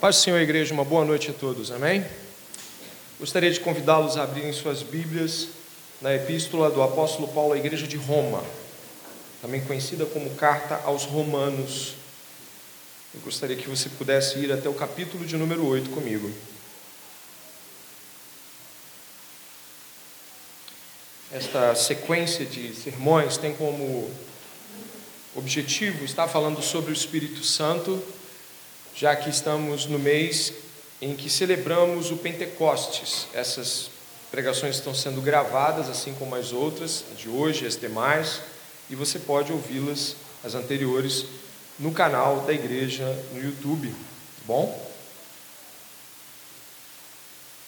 Paz do Senhor, igreja, uma boa noite a todos, amém? Gostaria de convidá-los a abrirem suas Bíblias na epístola do apóstolo Paulo à igreja de Roma, também conhecida como Carta aos Romanos. Eu gostaria que você pudesse ir até o capítulo de número 8 comigo. Esta sequência de sermões tem como objetivo estar falando sobre o Espírito Santo já que estamos no mês em que celebramos o Pentecostes. Essas pregações estão sendo gravadas, assim como as outras, de hoje e as demais, e você pode ouvi-las, as anteriores, no canal da igreja no YouTube. Tá bom?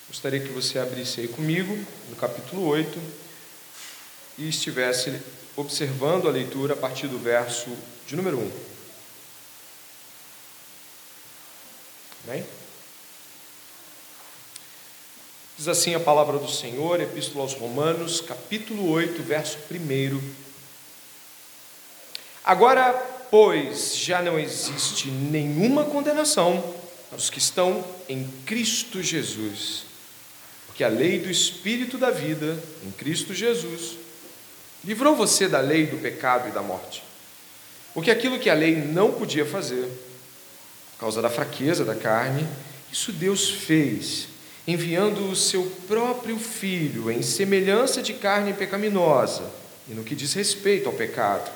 Gostaria que você abrisse aí comigo, no capítulo 8, e estivesse observando a leitura a partir do verso de número 1. Amém? Diz assim a palavra do Senhor, Epístola aos Romanos, capítulo 8, verso 1. Agora, pois, já não existe nenhuma condenação para os que estão em Cristo Jesus, porque a lei do Espírito da vida, em Cristo Jesus, livrou você da lei do pecado e da morte. Porque aquilo que a lei não podia fazer, causa da fraqueza da carne, isso Deus fez, enviando o seu próprio Filho em semelhança de carne pecaminosa, e no que diz respeito ao pecado.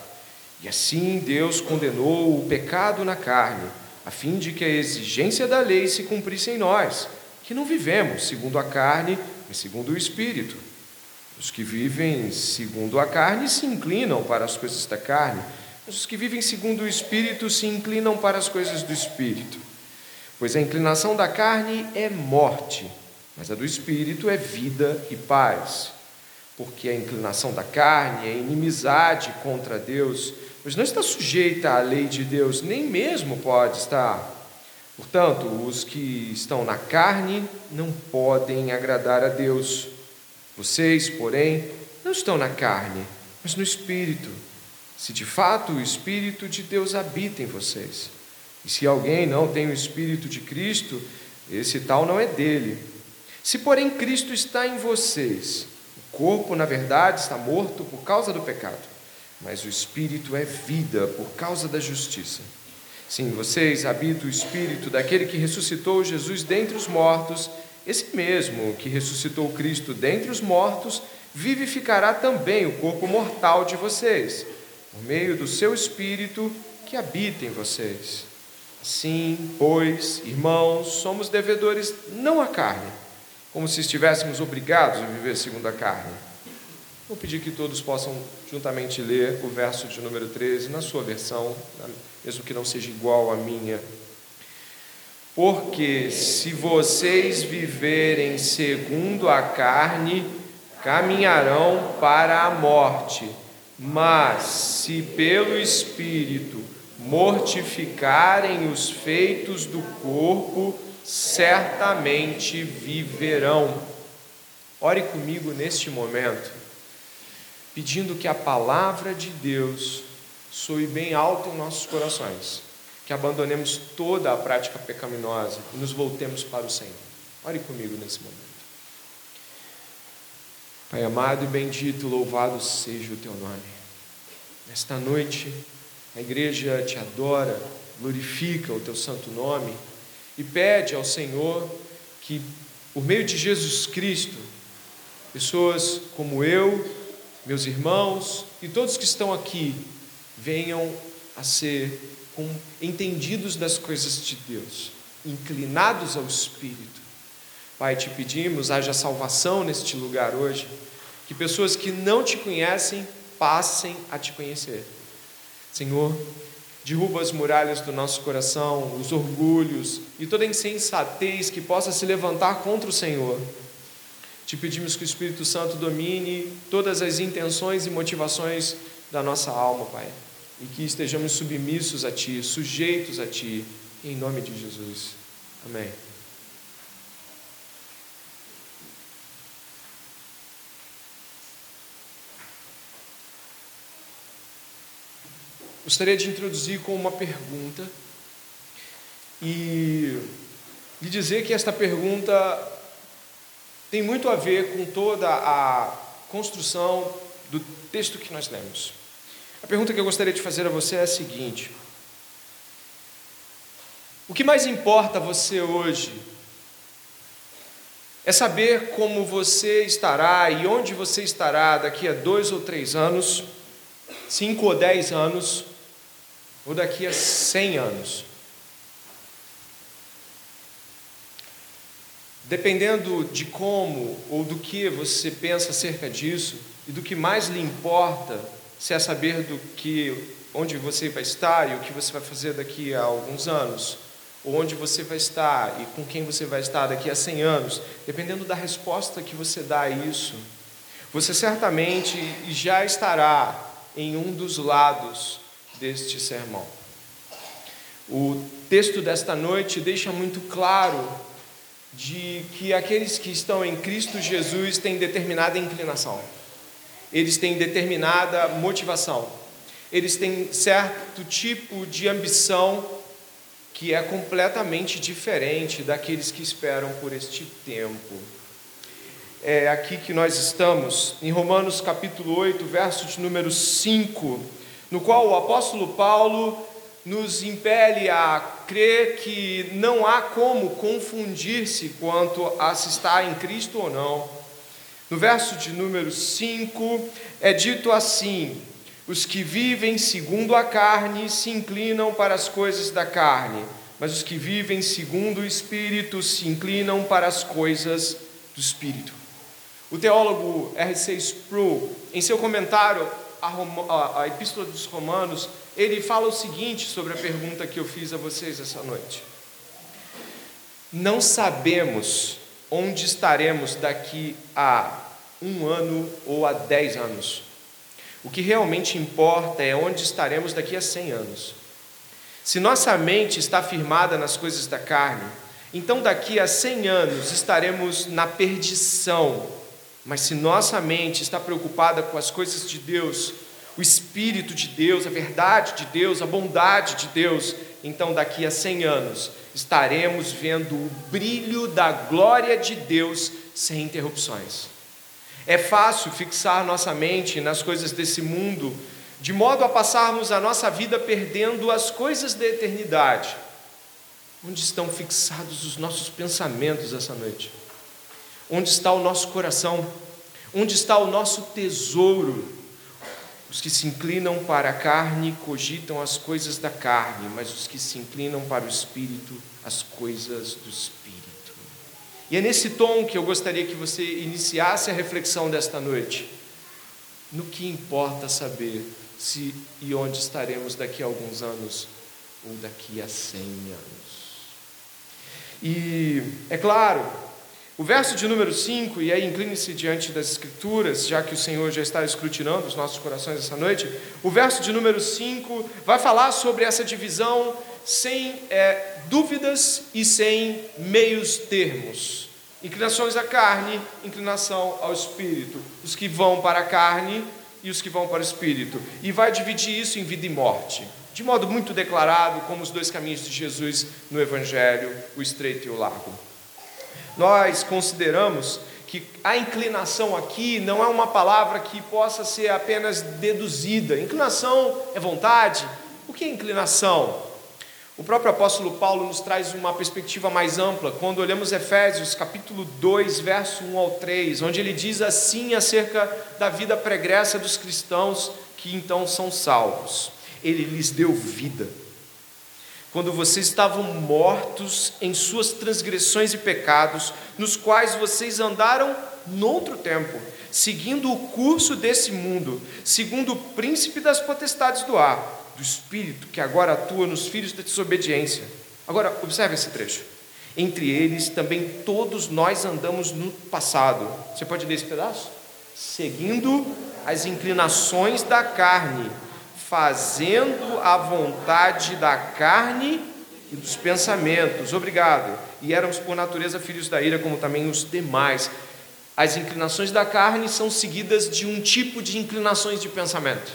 E assim Deus condenou o pecado na carne, a fim de que a exigência da lei se cumprisse em nós, que não vivemos segundo a carne, mas segundo o Espírito. Os que vivem segundo a carne se inclinam para as coisas da carne, os que vivem segundo o Espírito se inclinam para as coisas do Espírito. Pois a inclinação da carne é morte, mas a do Espírito é vida e paz. Porque a inclinação da carne é inimizade contra Deus, pois não está sujeita à lei de Deus, nem mesmo pode estar. Portanto, os que estão na carne não podem agradar a Deus. Vocês, porém, não estão na carne, mas no Espírito se de fato o Espírito de Deus habita em vocês. E se alguém não tem o Espírito de Cristo, esse tal não é dele. Se, porém, Cristo está em vocês, o corpo, na verdade, está morto por causa do pecado, mas o Espírito é vida por causa da justiça. Sim, vocês habitam o Espírito daquele que ressuscitou Jesus dentre os mortos, esse mesmo que ressuscitou Cristo dentre os mortos, vivificará também o corpo mortal de vocês por meio do seu Espírito que habita em vocês. Assim, pois, irmãos, somos devedores não à carne, como se estivéssemos obrigados a viver segundo a carne. Vou pedir que todos possam juntamente ler o verso de número 13 na sua versão, mesmo que não seja igual à minha. Porque se vocês viverem segundo a carne, caminharão para a morte mas se pelo Espírito mortificarem os feitos do corpo, certamente viverão. Ore comigo neste momento, pedindo que a palavra de Deus soe bem alto em nossos corações, que abandonemos toda a prática pecaminosa e nos voltemos para o Senhor. Ore comigo nesse momento. Pai amado e bendito, louvado seja o teu nome. Nesta noite, a igreja te adora, glorifica o teu santo nome e pede ao Senhor que, por meio de Jesus Cristo, pessoas como eu, meus irmãos e todos que estão aqui venham a ser entendidos das coisas de Deus, inclinados ao Espírito Pai, te pedimos, haja salvação neste lugar hoje, que pessoas que não te conhecem passem a te conhecer. Senhor, derruba as muralhas do nosso coração, os orgulhos e toda insensatez que possa se levantar contra o Senhor. Te pedimos que o Espírito Santo domine todas as intenções e motivações da nossa alma, Pai, e que estejamos submissos a Ti, sujeitos a Ti, em nome de Jesus. Amém. Gostaria de introduzir com uma pergunta e lhe dizer que esta pergunta tem muito a ver com toda a construção do texto que nós lemos. A pergunta que eu gostaria de fazer a você é a seguinte: O que mais importa a você hoje é saber como você estará e onde você estará daqui a dois ou três anos, cinco ou dez anos, ou daqui a cem anos. Dependendo de como ou do que você pensa acerca disso e do que mais lhe importa, se é saber do que onde você vai estar e o que você vai fazer daqui a alguns anos, onde você vai estar e com quem você vai estar daqui a 100 anos, dependendo da resposta que você dá a isso, você certamente já estará em um dos lados deste sermão. O texto desta noite deixa muito claro de que aqueles que estão em Cristo Jesus têm determinada inclinação. Eles têm determinada motivação. Eles têm certo tipo de ambição que é completamente diferente daqueles que esperam por este tempo. É aqui que nós estamos, em Romanos capítulo 8, verso de número 5, no qual o apóstolo Paulo nos impele a crer que não há como confundir-se quanto a se estar em Cristo ou não. No verso de número 5 é dito assim: os que vivem segundo a carne se inclinam para as coisas da carne, mas os que vivem segundo o Espírito se inclinam para as coisas do Espírito. O teólogo R.C. Sproul, em seu comentário à, à Epístola dos Romanos, ele fala o seguinte sobre a pergunta que eu fiz a vocês essa noite. Não sabemos onde estaremos daqui a um ano ou a dez anos. O que realmente importa é onde estaremos daqui a 100 anos. Se nossa mente está firmada nas coisas da carne, então daqui a 100 anos estaremos na perdição. Mas se nossa mente está preocupada com as coisas de Deus, o Espírito de Deus, a verdade de Deus, a bondade de Deus, então daqui a 100 anos estaremos vendo o brilho da glória de Deus sem interrupções. É fácil fixar nossa mente nas coisas desse mundo, de modo a passarmos a nossa vida perdendo as coisas da eternidade. Onde estão fixados os nossos pensamentos essa noite? Onde está o nosso coração? Onde está o nosso tesouro? Os que se inclinam para a carne cogitam as coisas da carne, mas os que se inclinam para o espírito, as coisas do espírito. E é nesse tom que eu gostaria que você iniciasse a reflexão desta noite. No que importa saber se e onde estaremos daqui a alguns anos ou daqui a cem anos. E é claro, o verso de número 5, e aí incline-se diante das Escrituras, já que o Senhor já está escrutinando os nossos corações essa noite. O verso de número 5 vai falar sobre essa divisão sem é, dúvidas e sem meios termos. Inclinações à carne, inclinação ao espírito. Os que vão para a carne e os que vão para o espírito. E vai dividir isso em vida e morte, de modo muito declarado, como os dois caminhos de Jesus no Evangelho, o estreito e o largo. Nós consideramos que a inclinação aqui não é uma palavra que possa ser apenas deduzida. Inclinação é vontade. O que é inclinação? O próprio apóstolo Paulo nos traz uma perspectiva mais ampla quando olhamos Efésios capítulo 2, verso 1 ao 3, onde ele diz assim acerca da vida pregressa dos cristãos que então são salvos. Ele lhes deu vida. Quando vocês estavam mortos em suas transgressões e pecados, nos quais vocês andaram noutro tempo, seguindo o curso desse mundo, segundo o príncipe das potestades do ar do Espírito que agora atua nos filhos da desobediência. Agora, observe esse trecho. Entre eles também todos nós andamos no passado. Você pode ler esse pedaço? Seguindo as inclinações da carne, fazendo a vontade da carne e dos pensamentos. Obrigado. E éramos por natureza filhos da ira, como também os demais. As inclinações da carne são seguidas de um tipo de inclinações de pensamento.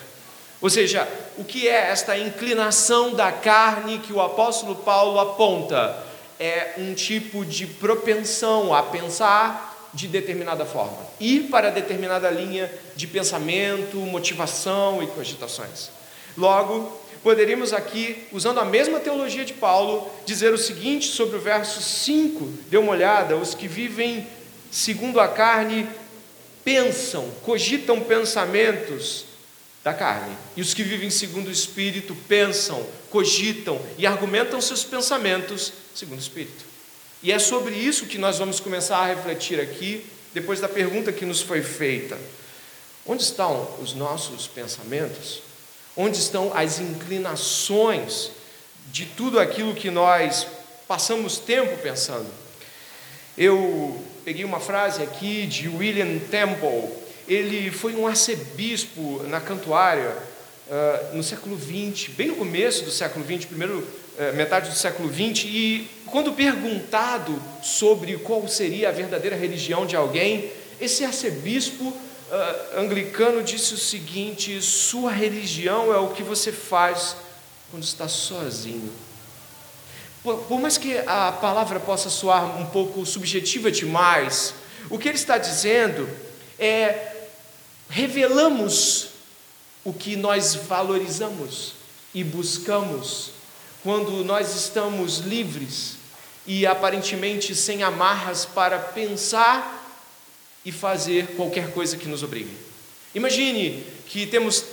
Ou seja, o que é esta inclinação da carne que o apóstolo Paulo aponta? é um tipo de propensão a pensar de determinada forma, ir para determinada linha de pensamento, motivação e cogitações. Logo, poderíamos aqui, usando a mesma teologia de Paulo, dizer o seguinte sobre o verso 5: dê uma olhada, os que vivem segundo a carne pensam, cogitam pensamentos da carne, e os que vivem segundo o Espírito pensam, cogitam e argumentam seus pensamentos segundo o Espírito. E é sobre isso que nós vamos começar a refletir aqui, depois da pergunta que nos foi feita: onde estão os nossos pensamentos? Onde estão as inclinações de tudo aquilo que nós passamos tempo pensando? Eu peguei uma frase aqui de William Temple. Ele foi um arcebispo na Cantuária uh, no século XX, bem no começo do século XX, primeiro uh, metade do século XX. E quando perguntado sobre qual seria a verdadeira religião de alguém, esse arcebispo uh, anglicano disse o seguinte: sua religião é o que você faz quando está sozinho. Por, por mais que a palavra possa soar um pouco subjetiva demais, o que ele está dizendo é revelamos o que nós valorizamos e buscamos quando nós estamos livres e aparentemente sem amarras para pensar e fazer qualquer coisa que nos obrigue. Imagine que temos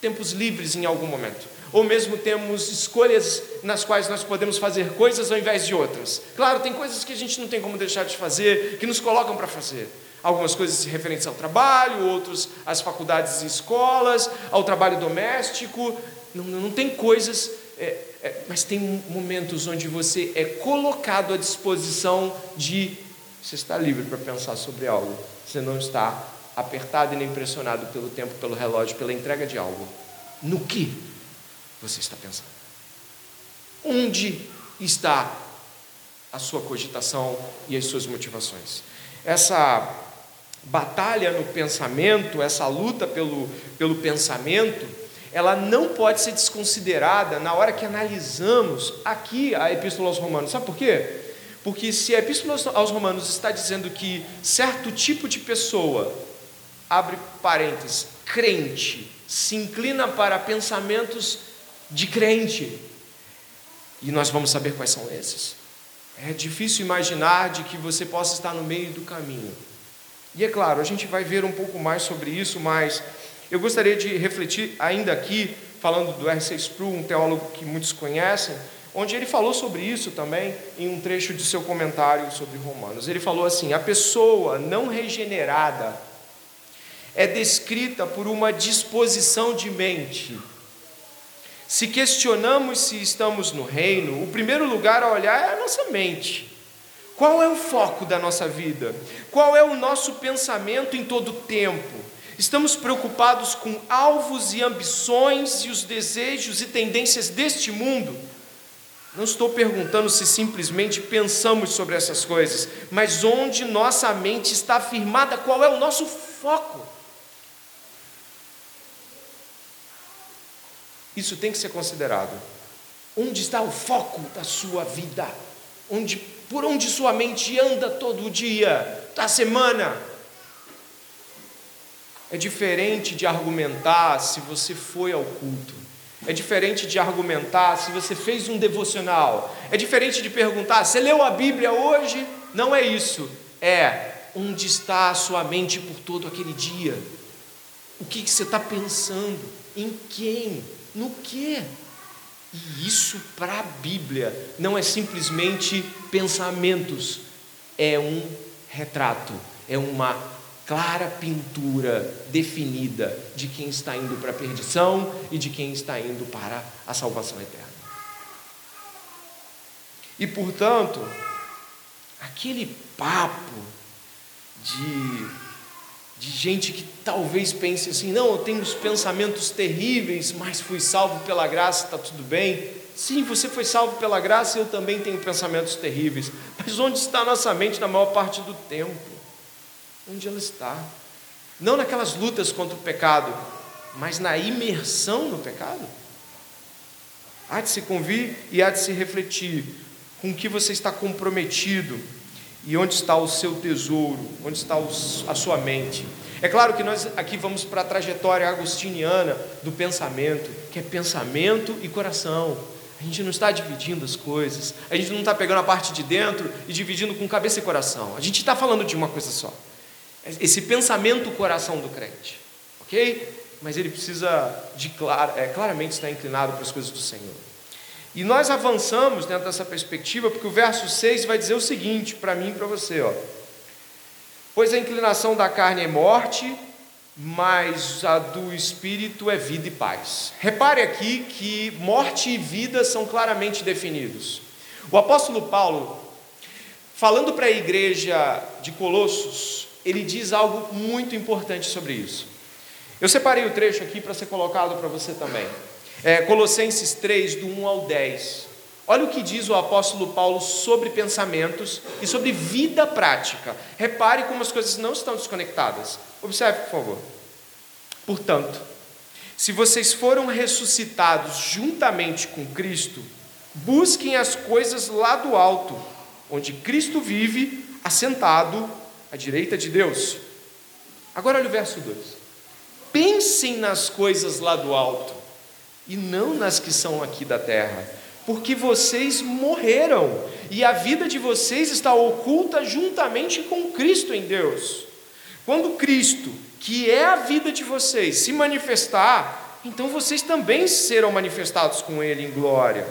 tempos livres em algum momento ou mesmo temos escolhas nas quais nós podemos fazer coisas ao invés de outras. Claro, tem coisas que a gente não tem como deixar de fazer, que nos colocam para fazer. Algumas coisas referentes ao trabalho, outros às faculdades e escolas, ao trabalho doméstico. Não, não tem coisas, é, é, mas tem momentos onde você é colocado à disposição de. Você está livre para pensar sobre algo. Você não está apertado e nem pressionado pelo tempo, pelo relógio, pela entrega de algo. No que você está pensando? Onde está a sua cogitação e as suas motivações? Essa batalha no pensamento, essa luta pelo, pelo pensamento, ela não pode ser desconsiderada na hora que analisamos aqui a Epístola aos Romanos. Sabe por quê? Porque se a Epístola aos Romanos está dizendo que certo tipo de pessoa, abre parênteses, crente, se inclina para pensamentos de crente. E nós vamos saber quais são esses. É difícil imaginar de que você possa estar no meio do caminho. E é claro, a gente vai ver um pouco mais sobre isso, mas eu gostaria de refletir ainda aqui, falando do R.C. Sproul, um teólogo que muitos conhecem, onde ele falou sobre isso também em um trecho de seu comentário sobre Romanos. Ele falou assim: a pessoa não regenerada é descrita por uma disposição de mente se questionamos se estamos no reino, o primeiro lugar a olhar é a nossa mente. Qual é o foco da nossa vida? Qual é o nosso pensamento em todo o tempo? Estamos preocupados com alvos e ambições e os desejos e tendências deste mundo? Não estou perguntando se simplesmente pensamos sobre essas coisas, mas onde nossa mente está firmada, qual é o nosso foco? Isso tem que ser considerado. Onde está o foco da sua vida? Onde, por onde sua mente anda todo dia, da semana? É diferente de argumentar se você foi ao culto. É diferente de argumentar se você fez um devocional. É diferente de perguntar: você leu a Bíblia hoje? Não é isso. É onde está a sua mente por todo aquele dia? O que, que você está pensando? Em quem? No que? E isso para a Bíblia não é simplesmente pensamentos, é um retrato, é uma clara pintura definida de quem está indo para a perdição e de quem está indo para a salvação eterna. E portanto, aquele papo de de gente que talvez pense assim: não, eu tenho os pensamentos terríveis, mas fui salvo pela graça, está tudo bem. Sim, você foi salvo pela graça eu também tenho pensamentos terríveis. Mas onde está a nossa mente na maior parte do tempo? Onde ela está? Não naquelas lutas contra o pecado, mas na imersão no pecado. Há de se convir e há de se refletir com que você está comprometido e onde está o seu tesouro, onde está a sua mente. É claro que nós aqui vamos para a trajetória agostiniana do pensamento, que é pensamento e coração. A gente não está dividindo as coisas, a gente não está pegando a parte de dentro e dividindo com cabeça e coração. A gente está falando de uma coisa só. Esse pensamento coração do crente, ok? Mas ele precisa de é, claramente estar inclinado para as coisas do Senhor. E nós avançamos dentro dessa perspectiva, porque o verso 6 vai dizer o seguinte para mim e para você, ó. Pois a inclinação da carne é morte, mas a do espírito é vida e paz. Repare aqui que morte e vida são claramente definidos. O apóstolo Paulo, falando para a igreja de Colossos, ele diz algo muito importante sobre isso. Eu separei o trecho aqui para ser colocado para você também. É, Colossenses 3, do 1 ao 10. Olha o que diz o apóstolo Paulo sobre pensamentos e sobre vida prática. Repare como as coisas não estão desconectadas. Observe, por favor. Portanto, se vocês foram ressuscitados juntamente com Cristo, busquem as coisas lá do alto, onde Cristo vive, assentado à direita de Deus. Agora olha o verso 2. Pensem nas coisas lá do alto e não nas que são aqui da terra, porque vocês morreram e a vida de vocês está oculta juntamente com Cristo em Deus. Quando Cristo, que é a vida de vocês, se manifestar, então vocês também serão manifestados com Ele em glória.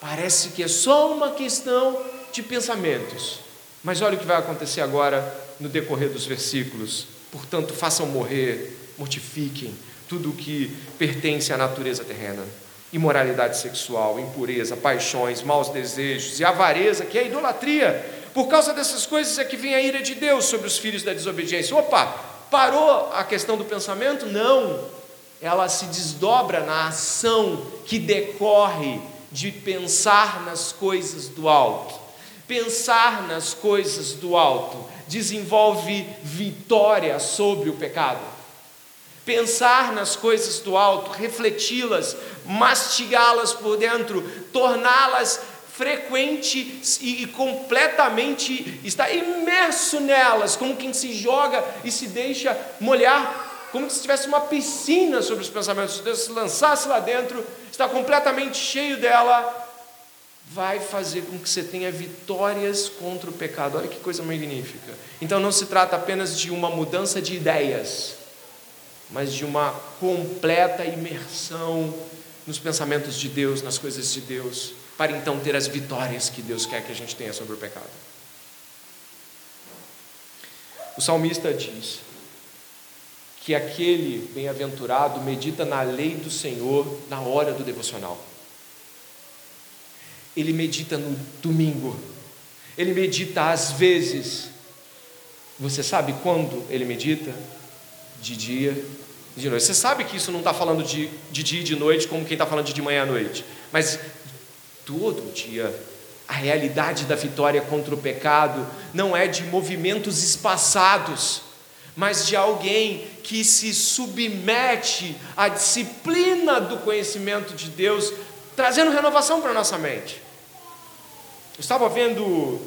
Parece que é só uma questão de pensamentos, mas olha o que vai acontecer agora no decorrer dos versículos. Portanto, façam morrer, mortifiquem, tudo o que pertence à natureza terrena. Imoralidade sexual, impureza, paixões, maus desejos e avareza, que é a idolatria. Por causa dessas coisas é que vem a ira de Deus sobre os filhos da desobediência. Opa, parou a questão do pensamento? Não. Ela se desdobra na ação que decorre de pensar nas coisas do alto. Pensar nas coisas do alto desenvolve vitória sobre o pecado. Pensar nas coisas do alto, refleti-las, mastigá-las por dentro, torná-las frequente e completamente está imerso nelas, como quem se joga e se deixa molhar, como se tivesse uma piscina sobre os pensamentos. De Deus, se lançasse lá dentro, está completamente cheio dela, vai fazer com que você tenha vitórias contra o pecado. Olha que coisa magnífica. Então não se trata apenas de uma mudança de ideias, mas de uma completa imersão nos pensamentos de Deus, nas coisas de Deus, para então ter as vitórias que Deus quer que a gente tenha sobre o pecado. O salmista diz que aquele bem-aventurado medita na lei do Senhor na hora do devocional. Ele medita no domingo. Ele medita às vezes. Você sabe quando ele medita? de dia e de noite. Você sabe que isso não está falando de, de dia e de noite como quem está falando de, de manhã à noite, mas todo dia a realidade da vitória contra o pecado não é de movimentos espaçados, mas de alguém que se submete à disciplina do conhecimento de Deus, trazendo renovação para a nossa mente. Eu estava vendo uh,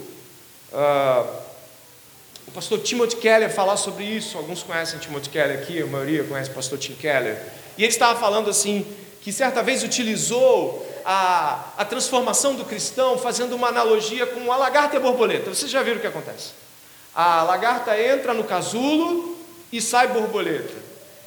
o pastor Timothy Keller falar sobre isso. Alguns conhecem Timothy Keller aqui, a maioria conhece o pastor Tim Keller. E ele estava falando assim, que certa vez utilizou a, a transformação do cristão, fazendo uma analogia com a lagarta e a borboleta. Vocês já viram o que acontece? A lagarta entra no casulo e sai borboleta.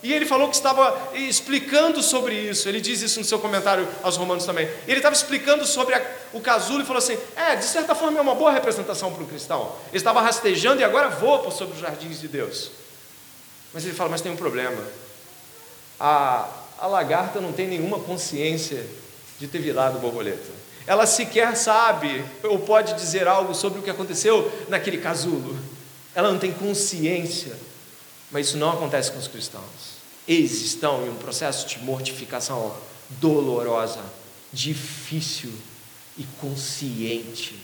E ele falou que estava explicando sobre isso. Ele diz isso no seu comentário aos Romanos também. Ele estava explicando sobre a, o casulo e falou assim: é, de certa forma é uma boa representação para o cristão. Ele estava rastejando e agora voa sobre os jardins de Deus. Mas ele fala: mas tem um problema. A, a lagarta não tem nenhuma consciência de ter virado borboleta. Ela sequer sabe ou pode dizer algo sobre o que aconteceu naquele casulo. Ela não tem consciência. Mas isso não acontece com os cristãos. Eles estão em um processo de mortificação dolorosa, difícil e consciente.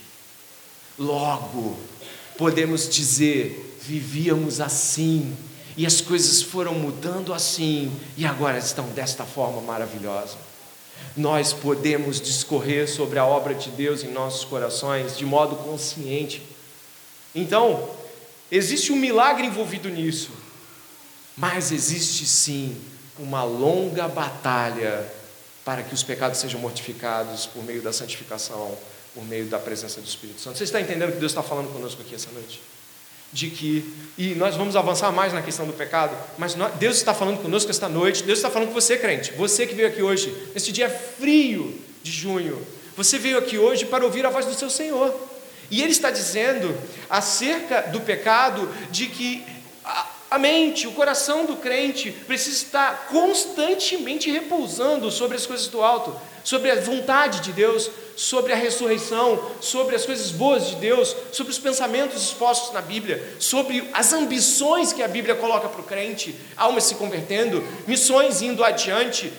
Logo, podemos dizer, vivíamos assim, e as coisas foram mudando assim, e agora estão desta forma maravilhosa. nós podemos discorrer sobre a obra de Deus em nossos corações de modo consciente. Então, existe um milagre envolvido nisso, mas existe sim uma longa batalha para que os pecados sejam mortificados por meio da santificação, por meio da presença do Espírito Santo. Você está entendendo o que Deus está falando conosco aqui essa noite? de que, e nós vamos avançar mais na questão do pecado, mas nós, Deus está falando conosco esta noite, Deus está falando com você, crente, você que veio aqui hoje, neste dia frio de junho, você veio aqui hoje para ouvir a voz do seu Senhor, e Ele está dizendo acerca do pecado, de que a, mente, o coração do crente precisa estar constantemente repousando sobre as coisas do alto, sobre a vontade de Deus, sobre a ressurreição, sobre as coisas boas de Deus, sobre os pensamentos expostos na Bíblia, sobre as ambições que a Bíblia coloca para o crente, almas se convertendo, missões indo adiante.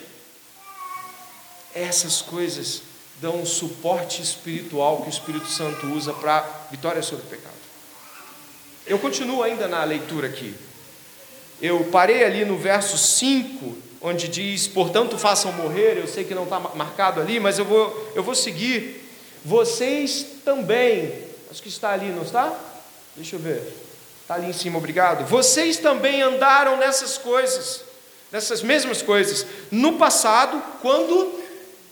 Essas coisas dão um suporte espiritual que o Espírito Santo usa para vitória sobre o pecado. Eu continuo ainda na leitura aqui. Eu parei ali no verso 5 onde diz: Portanto, façam morrer. Eu sei que não está marcado ali, mas eu vou, eu vou seguir. Vocês também, acho que está ali, não está? Deixa eu ver. Está ali em cima, obrigado. Vocês também andaram nessas coisas, nessas mesmas coisas, no passado, quando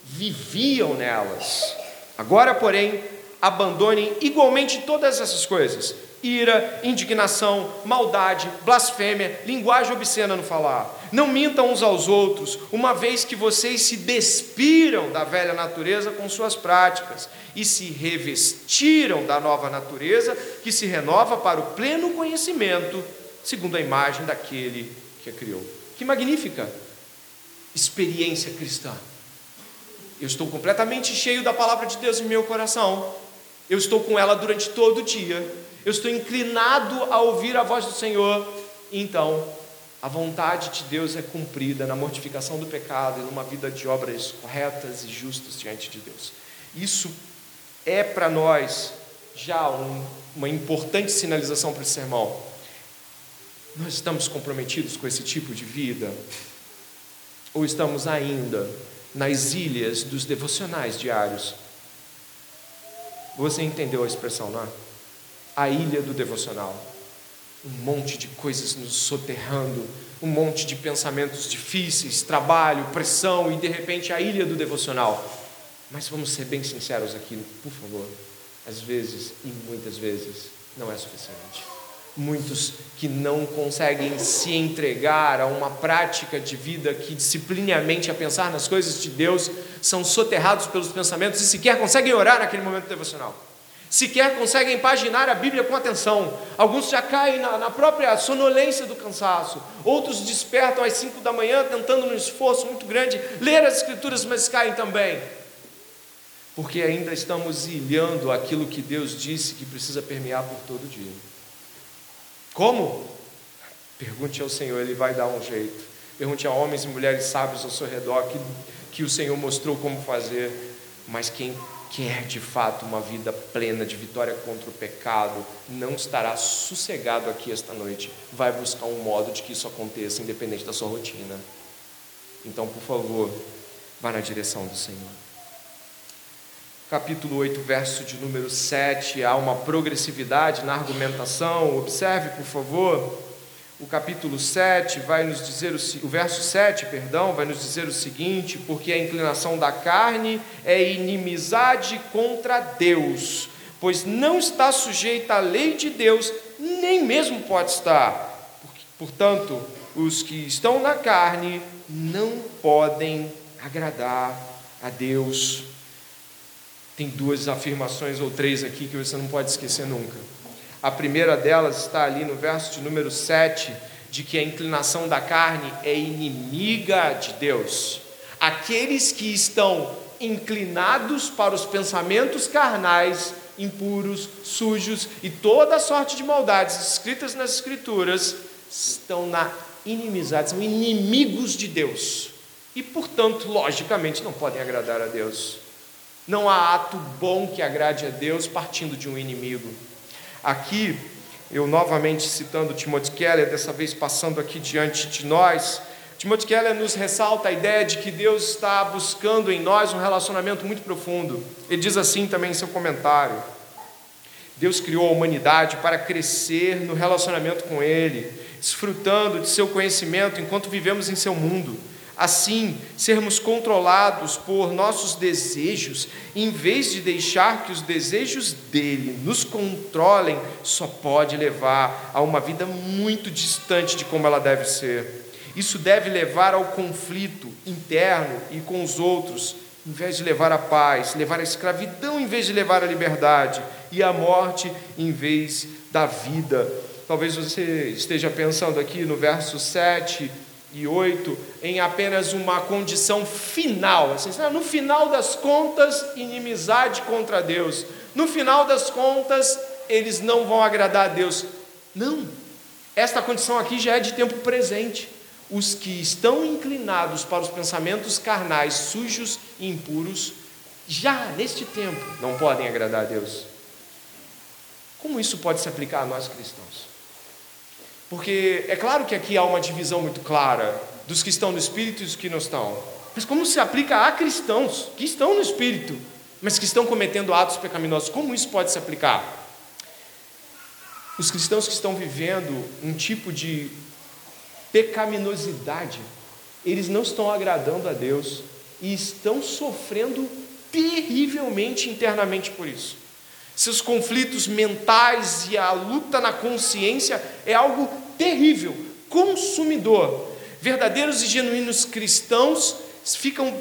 viviam nelas. Agora, porém, abandonem igualmente todas essas coisas: ira, indignação, maldade, blasfêmia, linguagem obscena no falar. Não mintam uns aos outros, uma vez que vocês se despiram da velha natureza com suas práticas e se revestiram da nova natureza que se renova para o pleno conhecimento, segundo a imagem daquele que a criou. Que magnífica experiência cristã! Eu estou completamente cheio da palavra de Deus em meu coração. Eu estou com ela durante todo o dia eu estou inclinado a ouvir a voz do Senhor, então a vontade de Deus é cumprida na mortificação do pecado e numa vida de obras corretas e justas diante de Deus. Isso é para nós já um, uma importante sinalização para esse sermão. Nós estamos comprometidos com esse tipo de vida? Ou estamos ainda nas ilhas dos devocionais diários? Você entendeu a expressão, não é? A ilha do devocional. Um monte de coisas nos soterrando, um monte de pensamentos difíceis, trabalho, pressão e de repente a ilha do devocional. Mas vamos ser bem sinceros aqui, por favor. Às vezes, e muitas vezes, não é suficiente. Muitos que não conseguem se entregar a uma prática de vida que discipline a mente a pensar nas coisas de Deus, são soterrados pelos pensamentos e sequer conseguem orar naquele momento devocional sequer conseguem paginar a Bíblia com atenção. Alguns já caem na, na, própria sonolência do cansaço, outros despertam às cinco da manhã, tentando, num esforço muito grande, ler as Escrituras, mas caem também. Porque ainda estamos ilhando aquilo que Deus disse que precisa permear por todo dia. Como? Pergunte ao Senhor, Ele vai dar um jeito. Pergunte a homens e mulheres sábios ao seu redor que, que o Senhor mostrou como fazer. Mas quem quer de fato uma vida plena de vitória contra o pecado, não estará sossegado aqui esta noite. Vai buscar um modo de que isso aconteça, independente da sua rotina. Então, por favor, vá na direção do Senhor. Capítulo 8, verso de número 7, há uma progressividade na argumentação. Observe, por favor o capítulo 7 vai nos dizer, o, o verso 7, perdão, vai nos dizer o seguinte: porque a inclinação da carne é inimizade contra Deus, pois não está sujeita à lei de Deus, nem mesmo pode estar. Portanto, os que estão na carne não podem agradar a Deus. Tem duas afirmações ou três aqui que você não pode esquecer nunca. A primeira delas está ali no verso de número 7, de que a inclinação da carne é inimiga de Deus. Aqueles que estão inclinados para os pensamentos carnais, impuros, sujos e toda sorte de maldades escritas nas Escrituras, estão na inimizade, são inimigos de Deus. E, portanto, logicamente, não podem agradar a Deus. Não há ato bom que agrade a Deus partindo de um inimigo. Aqui, eu novamente citando Timothy Keller, dessa vez passando aqui diante de nós, Timothy Keller nos ressalta a ideia de que Deus está buscando em nós um relacionamento muito profundo. Ele diz assim também em seu comentário: Deus criou a humanidade para crescer no relacionamento com Ele, desfrutando de seu conhecimento enquanto vivemos em seu mundo. Assim, sermos controlados por nossos desejos, em vez de deixar que os desejos dele nos controlem, só pode levar a uma vida muito distante de como ela deve ser. Isso deve levar ao conflito interno e com os outros, em vez de levar à paz, levar à escravidão em vez de levar à liberdade, e à morte em vez da vida. Talvez você esteja pensando aqui no verso 7 e 8 em apenas uma condição final, assim, no final das contas, inimizade contra Deus. No final das contas, eles não vão agradar a Deus. Não. Esta condição aqui já é de tempo presente os que estão inclinados para os pensamentos carnais, sujos e impuros, já neste tempo não podem agradar a Deus. Como isso pode se aplicar a nós cristãos? Porque é claro que aqui há uma divisão muito clara dos que estão no espírito e dos que não estão. Mas como se aplica a cristãos que estão no espírito, mas que estão cometendo atos pecaminosos? Como isso pode se aplicar? Os cristãos que estão vivendo um tipo de pecaminosidade, eles não estão agradando a Deus e estão sofrendo terrivelmente internamente por isso. Seus conflitos mentais e a luta na consciência é algo terrível, consumidor. Verdadeiros e genuínos cristãos ficam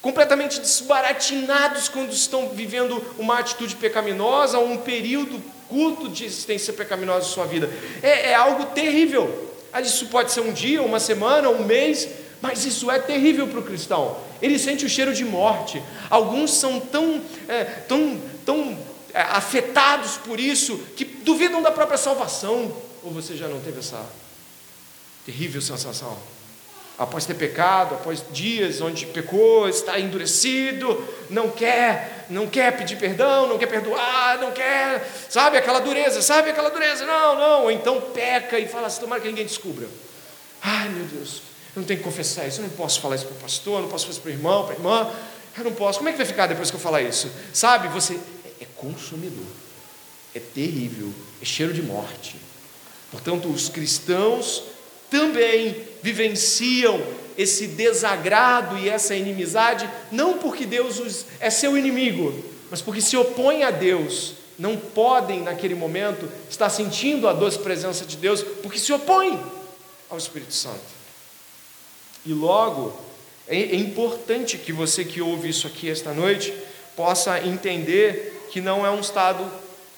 completamente desbaratinados quando estão vivendo uma atitude pecaminosa ou um período curto de existência pecaminosa em sua vida. É, é algo terrível. Ah, isso pode ser um dia, uma semana, um mês, mas isso é terrível para o cristão. Ele sente o cheiro de morte. Alguns são tão, é, tão, tão afetados por isso que duvidam da própria salvação. Ou você já não teve essa terrível sensação? após ter pecado, após dias onde pecou, está endurecido, não quer, não quer pedir perdão, não quer perdoar, não quer, sabe aquela dureza, sabe aquela dureza, não, não, ou então peca e fala assim, tomara que ninguém descubra. Ai meu Deus, eu não tenho que confessar isso, eu não posso falar isso para o pastor, eu não posso fazer isso para o irmão, para a irmã, eu não posso, como é que vai ficar depois que eu falar isso? Sabe, você é consumidor, é terrível, é cheiro de morte. Portanto, os cristãos também vivenciam esse desagrado e essa inimizade, não porque Deus é seu inimigo, mas porque se opõem a Deus, não podem naquele momento estar sentindo a doce presença de Deus, porque se opõem ao Espírito Santo. E logo, é, é importante que você que ouve isso aqui esta noite possa entender que não é um estado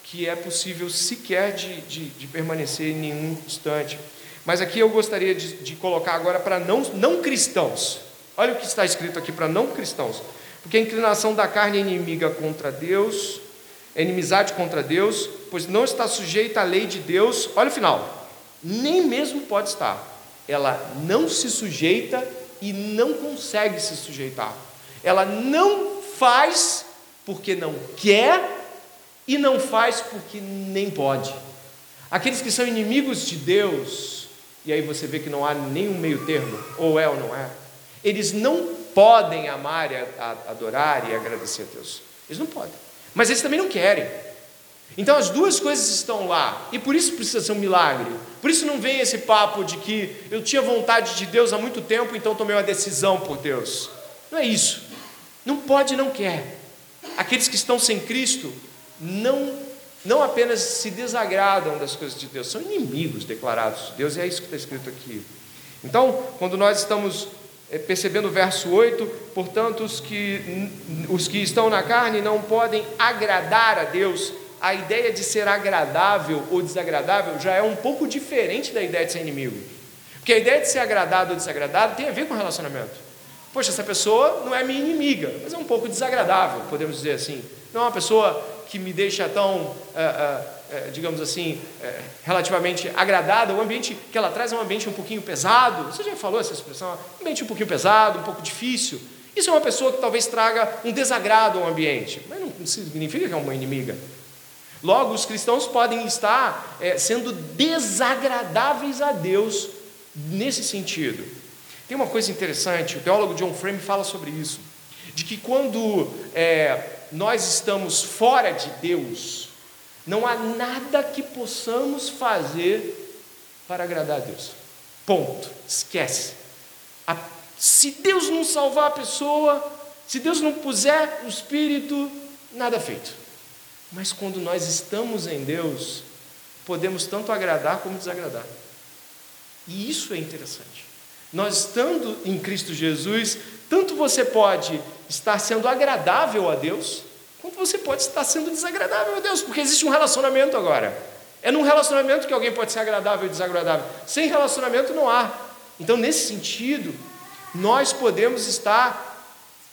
que é possível sequer de, de, de permanecer em nenhum instante. Mas aqui eu gostaria de, de colocar agora para não, não cristãos. Olha o que está escrito aqui para não cristãos. Porque a inclinação da carne é inimiga contra Deus, é inimizade contra Deus, pois não está sujeita à lei de Deus. Olha o final. Nem mesmo pode estar. Ela não se sujeita e não consegue se sujeitar. Ela não faz porque não quer e não faz porque nem pode. Aqueles que são inimigos de Deus, e aí você vê que não há nenhum meio termo, ou é ou não é. Eles não podem amar adorar e agradecer a Deus. Eles não podem. Mas eles também não querem. Então as duas coisas estão lá, e por isso precisa ser um milagre. Por isso não vem esse papo de que eu tinha vontade de Deus há muito tempo, então tomei uma decisão por Deus. Não é isso. Não pode, não quer. Aqueles que estão sem Cristo não não apenas se desagradam das coisas de Deus, são inimigos declarados de Deus, e é isso que está escrito aqui. Então, quando nós estamos eh, percebendo o verso 8, portanto, os que, os que estão na carne não podem agradar a Deus, a ideia de ser agradável ou desagradável já é um pouco diferente da ideia de ser inimigo. Porque a ideia de ser agradado ou desagradado tem a ver com relacionamento. Poxa, essa pessoa não é minha inimiga, mas é um pouco desagradável, podemos dizer assim. Não é uma pessoa que me deixa tão, é, é, digamos assim, relativamente agradada. O ambiente que ela traz é um ambiente um pouquinho pesado. Você já falou essa expressão? Um ambiente um pouquinho pesado, um pouco difícil. Isso é uma pessoa que talvez traga um desagrado ao ambiente, mas não significa que é uma inimiga. Logo, os cristãos podem estar é, sendo desagradáveis a Deus nesse sentido. Tem uma coisa interessante, o teólogo John Frame fala sobre isso, de que quando é, nós estamos fora de Deus, não há nada que possamos fazer para agradar a Deus. Ponto. Esquece. A, se Deus não salvar a pessoa, se Deus não puser o Espírito, nada feito. Mas quando nós estamos em Deus, podemos tanto agradar como desagradar. E isso é interessante. Nós estando em Cristo Jesus, tanto você pode estar sendo agradável a Deus, quanto você pode estar sendo desagradável a Deus, porque existe um relacionamento agora. É num relacionamento que alguém pode ser agradável e desagradável. Sem relacionamento não há. Então, nesse sentido, nós podemos estar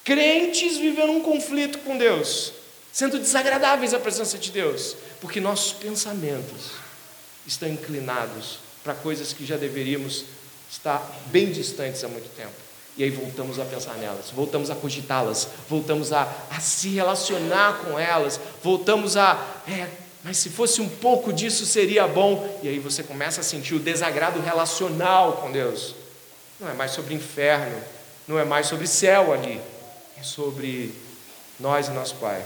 crentes vivendo um conflito com Deus, sendo desagradáveis à presença de Deus, porque nossos pensamentos estão inclinados para coisas que já deveríamos estar bem distantes há muito tempo. E aí voltamos a pensar nelas, voltamos a cogitá-las, voltamos a, a, se relacionar com elas, voltamos a, é, mas se fosse um pouco disso seria bom. E aí você começa a sentir o desagrado relacional com Deus. Não é mais sobre inferno, não é mais sobre céu ali, é sobre nós e nosso Pai,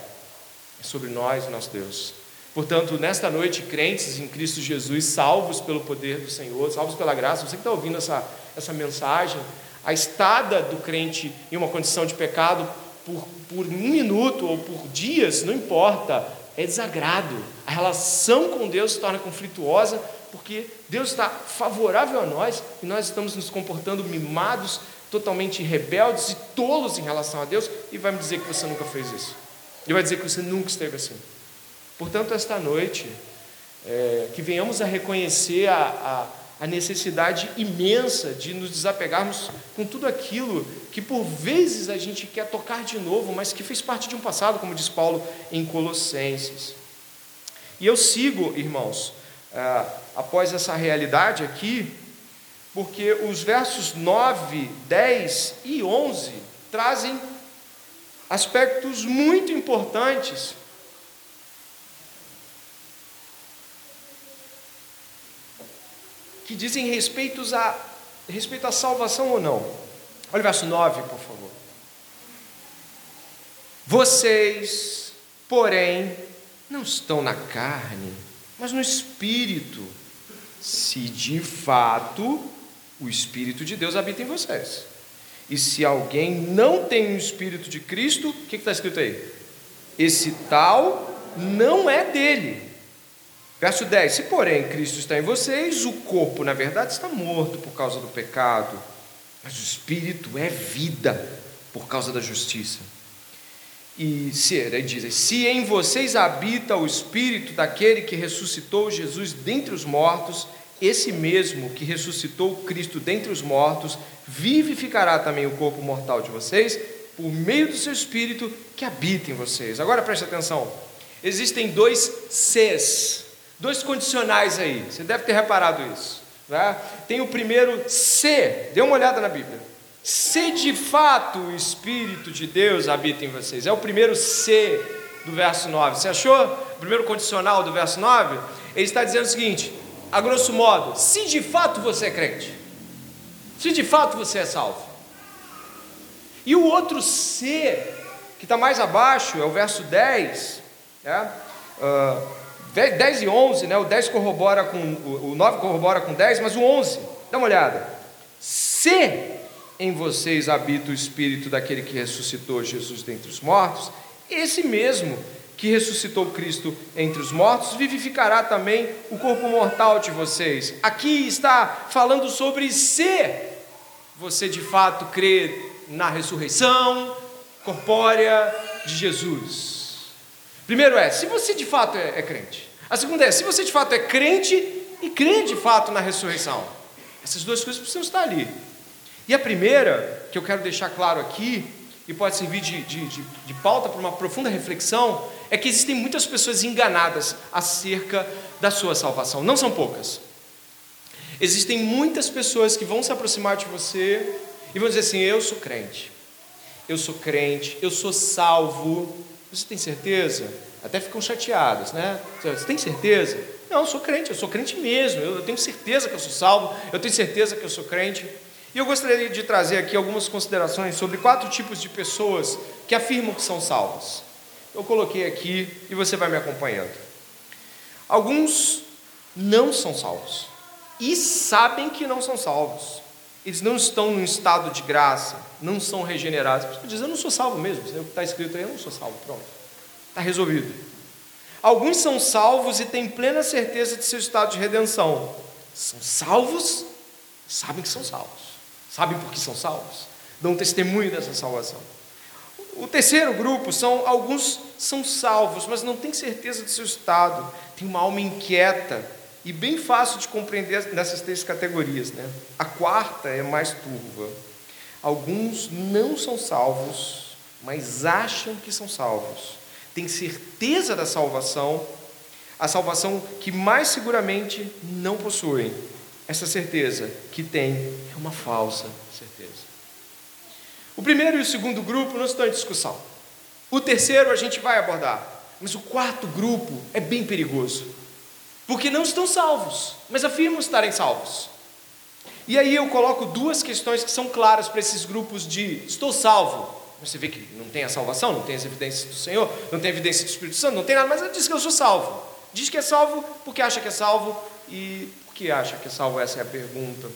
é sobre nós e nosso Deus. Portanto, nesta noite, crentes em Cristo Jesus, salvos pelo poder do Senhor, salvos pela graça, você que está ouvindo essa, essa mensagem, a estada do crente em uma condição de pecado por, por um minuto ou por dias, não importa, é desagrado. A relação com Deus se torna conflituosa porque Deus está favorável a nós e nós estamos nos comportando mimados, totalmente rebeldes e tolos em relação a Deus e vai me dizer que você nunca fez isso. Ele vai dizer que você nunca esteve assim. Portanto, esta noite, é, que venhamos a reconhecer a, a, a, necessidade imensa de nos desapegarmos com tudo aquilo que por vezes a gente quer tocar de novo, mas que fez parte de um passado, como diz Paulo em Colossenses. E eu sigo, irmãos, é, após essa realidade aqui, porque os versos 9, 10 e 11 trazem aspectos muito importantes que dizem respeito a, respeito à salvação ou não. Olha o verso 9, por favor. Vocês, porém, não estão na carne, mas no espírito, se de fato o espírito de Deus habita em vocês. E se alguém não tem o espírito de Cristo, o que está escrito aí? Esse tal não é dele. Verso 10: Se porém Cristo está em vocês, o corpo, na verdade, está morto por causa do pecado, mas o espírito é vida por causa da justiça. E se, ele diz: Se em vocês habita o espírito daquele que ressuscitou Jesus dentre os mortos, esse mesmo que ressuscitou Cristo dentre os mortos, vivificará também o corpo mortal de vocês, por meio do seu espírito que habita em vocês. Agora preste atenção: existem dois Cs Dois condicionais aí, você deve ter reparado isso. Né? Tem o primeiro se, dê uma olhada na Bíblia. Se de fato o Espírito de Deus habita em vocês, é o primeiro se do verso 9. Você achou? O primeiro condicional do verso 9? Ele está dizendo o seguinte: a grosso modo, se de fato você é crente, se de fato você é salvo. E o outro se, que está mais abaixo, é o verso 10, né? Uh, 10 e 11, né? o 10 corrobora com, o 9 corrobora com 10, mas o 11, dá uma olhada. Se em vocês habita o Espírito daquele que ressuscitou Jesus dentre os mortos, esse mesmo que ressuscitou Cristo entre os mortos, vivificará também o corpo mortal de vocês. Aqui está falando sobre se você de fato crê na ressurreição corpórea de Jesus. Primeiro é, se você de fato é, é crente. A segunda é, se você de fato é crente e crê de fato na ressurreição. Essas duas coisas precisam estar ali. E a primeira, que eu quero deixar claro aqui, e pode servir de, de, de, de pauta para uma profunda reflexão, é que existem muitas pessoas enganadas acerca da sua salvação. Não são poucas. Existem muitas pessoas que vão se aproximar de você e vão dizer assim: Eu sou crente, eu sou crente, eu sou salvo. Você tem certeza? Até ficam chateados, né? Você tem certeza? Não, eu sou crente, eu sou crente mesmo, eu tenho certeza que eu sou salvo, eu tenho certeza que eu sou crente. E eu gostaria de trazer aqui algumas considerações sobre quatro tipos de pessoas que afirmam que são salvas. Eu coloquei aqui e você vai me acompanhando. Alguns não são salvos e sabem que não são salvos. Eles não estão num estado de graça, não são regenerados. Você diz, eu não sou salvo mesmo. O que está escrito aí, eu não sou salvo. Pronto. Está resolvido. Alguns são salvos e têm plena certeza de seu estado de redenção. São salvos, sabem que são salvos. Sabem por que são salvos? Dão testemunho dessa salvação. O terceiro grupo são alguns são salvos, mas não têm certeza do seu estado, tem uma alma inquieta e bem fácil de compreender nessas três categorias. Né? A quarta é mais turva. Alguns não são salvos, mas acham que são salvos. Têm certeza da salvação, a salvação que mais seguramente não possuem essa certeza que tem é uma falsa certeza. O primeiro e o segundo grupo não estão em discussão. O terceiro a gente vai abordar. Mas o quarto grupo é bem perigoso. Porque não estão salvos, mas afirmam estarem salvos. E aí eu coloco duas questões que são claras para esses grupos de estou salvo. Você vê que não tem a salvação, não tem as evidências do Senhor, não tem evidência do Espírito Santo, não tem nada, mas diz que eu sou salvo. Diz que é salvo porque acha que é salvo e que acha que é salvo? Essa é a pergunta.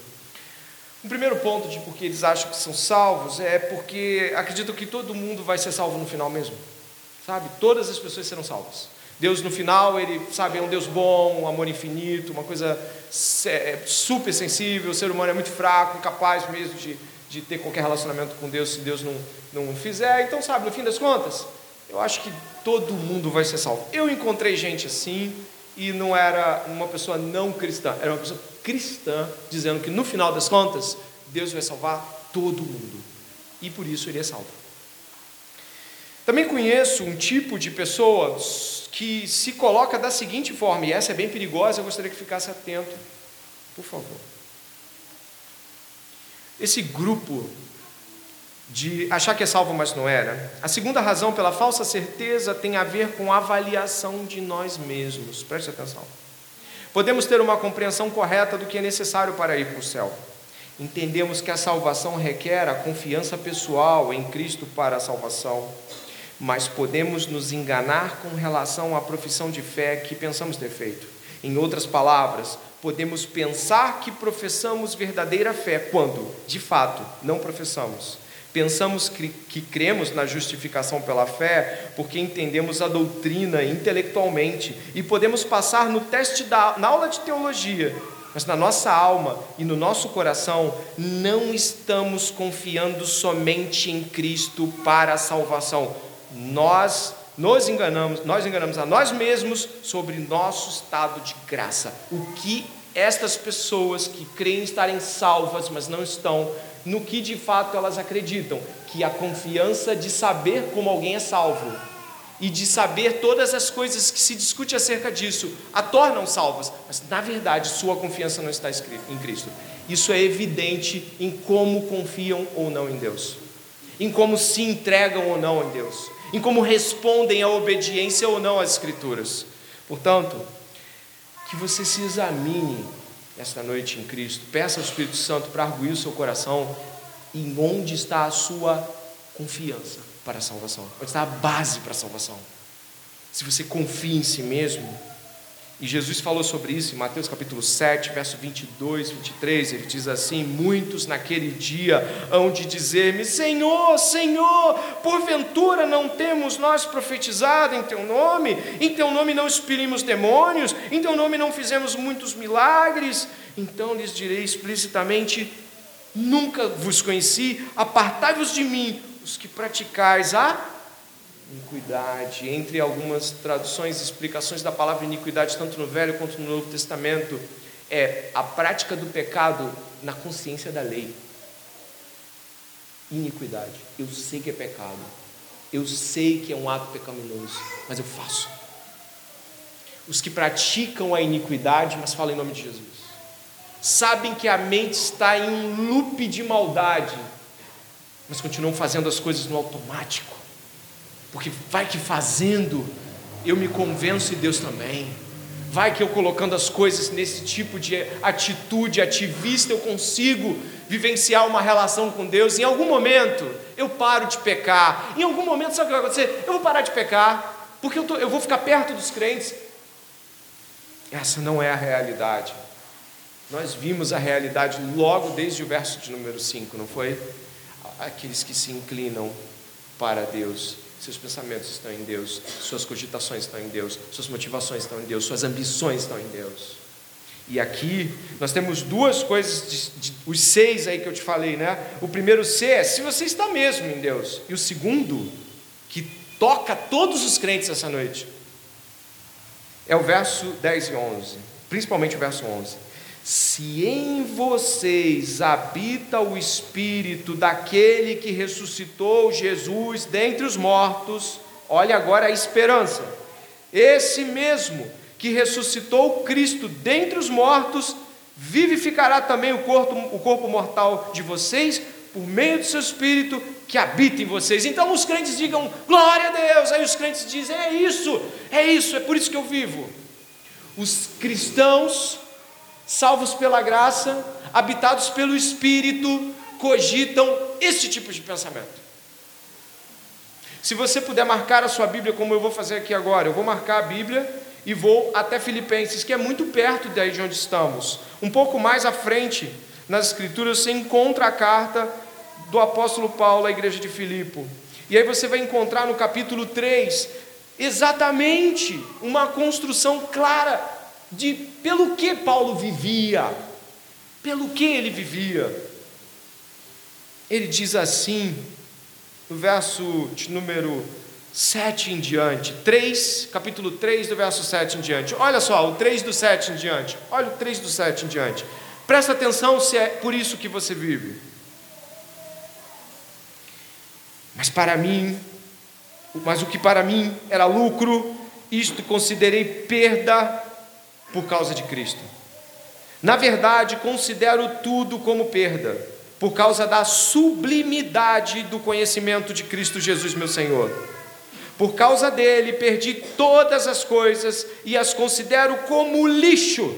O primeiro ponto de porque eles acham que são salvos é porque acreditam que todo mundo vai ser salvo no final mesmo. Sabe? Todas as pessoas serão salvas. Deus no final, ele sabe, é um Deus bom, um amor infinito, uma coisa é, super sensível, o ser humano é muito fraco, incapaz mesmo de, de ter qualquer relacionamento com Deus se Deus não, não fizer. Então, sabe, no fim das contas, eu acho que todo mundo vai ser salvo. Eu encontrei gente assim, e não era uma pessoa não cristã, era uma pessoa cristã, dizendo que no final das contas, Deus vai salvar todo mundo. E por isso ele é salvo. Também conheço um tipo de pessoa que se coloca da seguinte forma, e essa é bem perigosa, eu gostaria que ficasse atento, por favor. Esse grupo de achar que é salvo, mas não era. A segunda razão pela falsa certeza tem a ver com a avaliação de nós mesmos. Preste atenção. Podemos ter uma compreensão correta do que é necessário para ir para o céu. Entendemos que a salvação requer a confiança pessoal em Cristo para a salvação, mas podemos nos enganar com relação à profissão de fé que pensamos ter feito. Em outras palavras, podemos pensar que professamos verdadeira fé quando, de fato, não professamos. Pensamos que, cremos na justificação pela fé porque entendemos a doutrina intelectualmente e podemos passar no teste da na aula de teologia, mas na nossa alma e no nosso coração não estamos confiando somente em Cristo para a salvação. Nós nos enganamos, nós enganamos a nós mesmos sobre nosso estado de graça. O que estas pessoas que creem estarem salvas, mas não estão, no que de fato elas acreditam, que a confiança de saber como alguém é salvo e de saber todas as coisas que se discute acerca disso a tornam salvas, mas na verdade sua confiança não está em Cristo. Isso é evidente em como confiam ou não em Deus, em como se entregam ou não em Deus, em como respondem à obediência ou não às Escrituras. Portanto, que você se examine esta noite em Cristo. Peça ao Espírito Santo para arguir o seu coração em onde está a sua confiança para a salvação, onde está a base para a salvação. Se você confia em si mesmo, e Jesus falou sobre isso em Mateus capítulo 7, verso 22, 23. Ele diz assim: Muitos naquele dia hão de dizer-me: Senhor, Senhor, porventura não temos nós profetizado em Teu nome? Em Teu nome não expelimos demônios? Em Teu nome não fizemos muitos milagres? Então lhes direi explicitamente: Nunca vos conheci, apartai-vos de mim, os que praticais a iniquidade. Entre algumas traduções e explicações da palavra iniquidade, tanto no Velho quanto no Novo Testamento, é a prática do pecado na consciência da lei. Iniquidade. Eu sei que é pecado. Eu sei que é um ato pecaminoso, mas eu faço. Os que praticam a iniquidade, mas falam em nome de Jesus, sabem que a mente está em um loop de maldade, mas continuam fazendo as coisas no automático porque vai que fazendo eu me convenço e Deus também. Vai que eu colocando as coisas nesse tipo de atitude ativista eu consigo vivenciar uma relação com Deus, em algum momento eu paro de pecar. Em algum momento, sabe o que vai acontecer? Eu vou parar de pecar, porque eu, tô, eu vou ficar perto dos crentes. Essa não é a realidade. Nós vimos a realidade logo desde o verso de número 5, não foi? Aqueles que se inclinam para Deus, seus pensamentos estão em Deus, suas cogitações estão em Deus, suas motivações estão em Deus, suas ambições estão em Deus. E aqui nós temos duas coisas, de, de, os seis aí que eu te falei, né? O primeiro C é se você está mesmo em Deus. E o segundo, que toca todos os crentes essa noite, é o verso 10 e 11, principalmente o verso 11. Se em vocês habita o Espírito daquele que ressuscitou Jesus dentre os mortos, olha agora a esperança. Esse mesmo que ressuscitou Cristo dentre os mortos, vivificará também o corpo, o corpo mortal de vocês, por meio do seu Espírito que habita em vocês. Então os crentes digam, glória a Deus. Aí os crentes dizem, é isso, é isso, é por isso que eu vivo. Os cristãos, salvos pela graça, habitados pelo Espírito, cogitam esse tipo de pensamento. Se você puder marcar a sua Bíblia, como eu vou fazer aqui agora, eu vou marcar a Bíblia e vou até Filipenses, que é muito perto daí de onde estamos. Um pouco mais à frente, nas Escrituras, você encontra a carta do apóstolo Paulo à igreja de Filipo. E aí você vai encontrar no capítulo 3 exatamente uma construção clara de pelo que Paulo vivia. Pelo que ele vivia. Ele diz assim, no verso de número 7 em diante, 3, capítulo 3 do verso 7 em diante. Olha só, o 3 do 7 em diante. Olha o 3 do 7 em diante. Presta atenção se é por isso que você vive. Mas para mim, mas o que para mim era lucro, isto considerei perda por causa de Cristo. Na verdade, considero tudo como perda, por causa da sublimidade do conhecimento de Cristo Jesus, meu Senhor por causa dele, perdi todas as coisas e as considero como lixo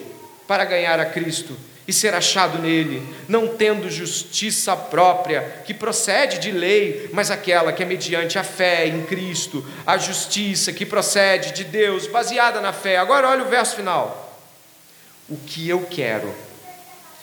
para ganhar a Cristo e ser achado nele, não tendo justiça própria, que procede de lei, mas aquela que é mediante a fé em Cristo, a justiça que procede de Deus, baseada na fé. Agora olha o verso final. O que eu quero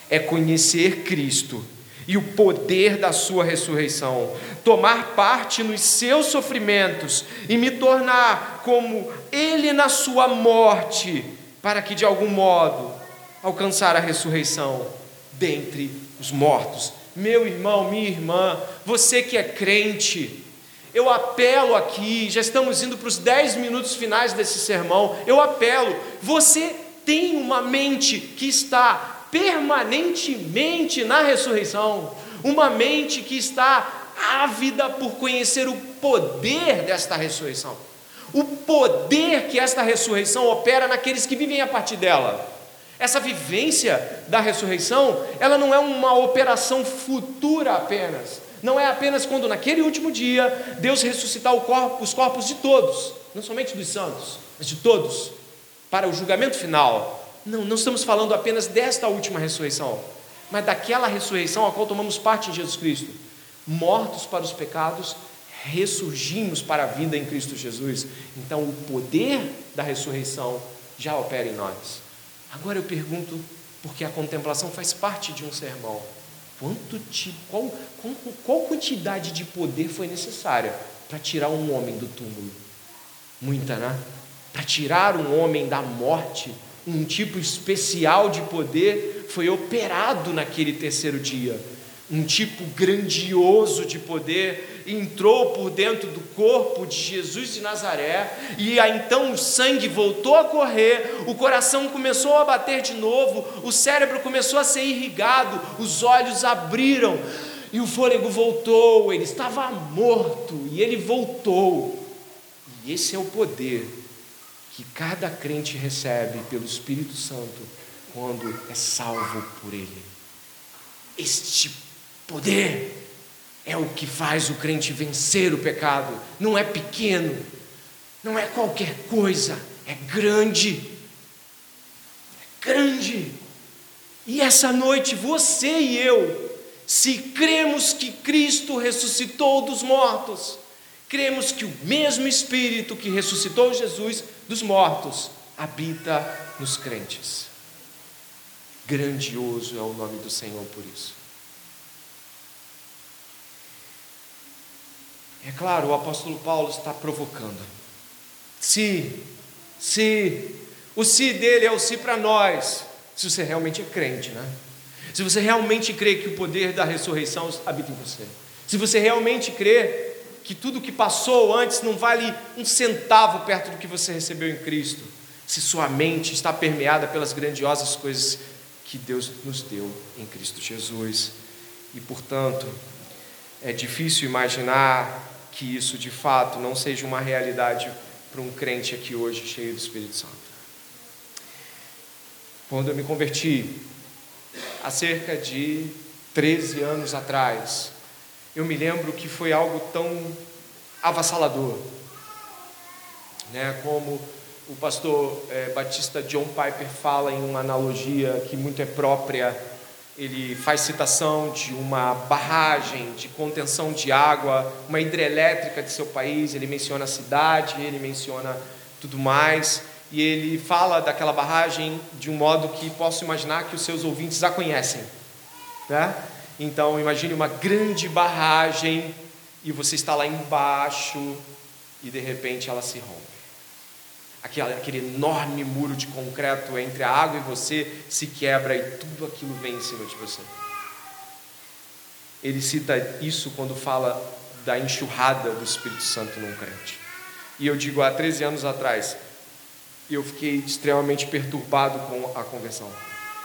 é conhecer Cristo e o poder da sua ressurreição, tomar parte nos seus sofrimentos e me tornar como ele na sua morte, para que de algum modo alcançar a ressurreição dentre os mortos. Meu irmão, minha irmã, você que é crente, eu apelo aqui, já estamos indo para os dez minutos finais desse sermão. Eu apelo, você tem uma mente que está permanentemente na ressurreição, uma mente que está ávida por conhecer o poder desta ressurreição, o poder que esta ressurreição opera naqueles que vivem a partir dela. Essa vivência da ressurreição, ela não é uma operação futura apenas, não é apenas quando naquele último dia Deus ressuscitar corpo, os corpos de todos, não somente dos santos, mas de todos, para o julgamento final, não, não estamos falando apenas desta última ressurreição, mas daquela ressurreição a qual tomamos parte em Jesus Cristo. Mortos para os pecados, ressurgimos para a vida em Cristo Jesus. Então, o poder da ressurreição já opera em nós. Agora eu pergunto, porque a contemplação faz parte de um sermão, quanto tipo, qual, qual, qual quantidade de poder foi necessária para tirar um homem do túmulo? Muita, né? Para tirar um homem da morte um tipo especial de poder foi operado naquele terceiro dia. Um tipo grandioso de poder entrou por dentro do corpo de Jesus de Nazaré, e aí então o sangue voltou a correr, o coração começou a bater de novo, o cérebro começou a ser irrigado, os olhos abriram, e o fôlego voltou. Ele estava morto e ele voltou. E esse é o poder que cada crente recebe pelo Espírito Santo quando é salvo por Ele. Este poder é o que faz o crente vencer o pecado. Não é pequeno, não é qualquer coisa, é grande. É grande. E essa noite você e eu se cremos que Cristo ressuscitou dos mortos, cremos que o mesmo Espírito que ressuscitou Jesus dos mortos habita nos crentes. Grandioso é o nome do Senhor por isso. É claro, o apóstolo Paulo está provocando. Se, se, o se dele é o se para nós, se você realmente é crente, né? Se você realmente crê que o poder da ressurreição habita em você. Se você realmente crê que tudo que passou antes não vale um centavo perto do que você recebeu em Cristo. Se sua mente está permeada pelas grandiosas coisas que Deus nos deu em Cristo Jesus. E, portanto, é difícil imaginar que isso de fato não seja uma realidade para um crente aqui hoje cheio do Espírito Santo. Quando eu me converti, há cerca de 13 anos atrás, eu me lembro que foi algo tão avassalador, né? Como o pastor é, batista John Piper fala em uma analogia que muito é própria. Ele faz citação de uma barragem de contenção de água, uma hidrelétrica de seu país. Ele menciona a cidade, ele menciona tudo mais e ele fala daquela barragem de um modo que posso imaginar que os seus ouvintes a conhecem. Né? Então, imagine uma grande barragem e você está lá embaixo e de repente ela se rompe. Aquele, aquele enorme muro de concreto entre a água e você se quebra e tudo aquilo vem em cima de você. Ele cita isso quando fala da enxurrada do Espírito Santo num crente. E eu digo há 13 anos atrás, eu fiquei extremamente perturbado com a conversão.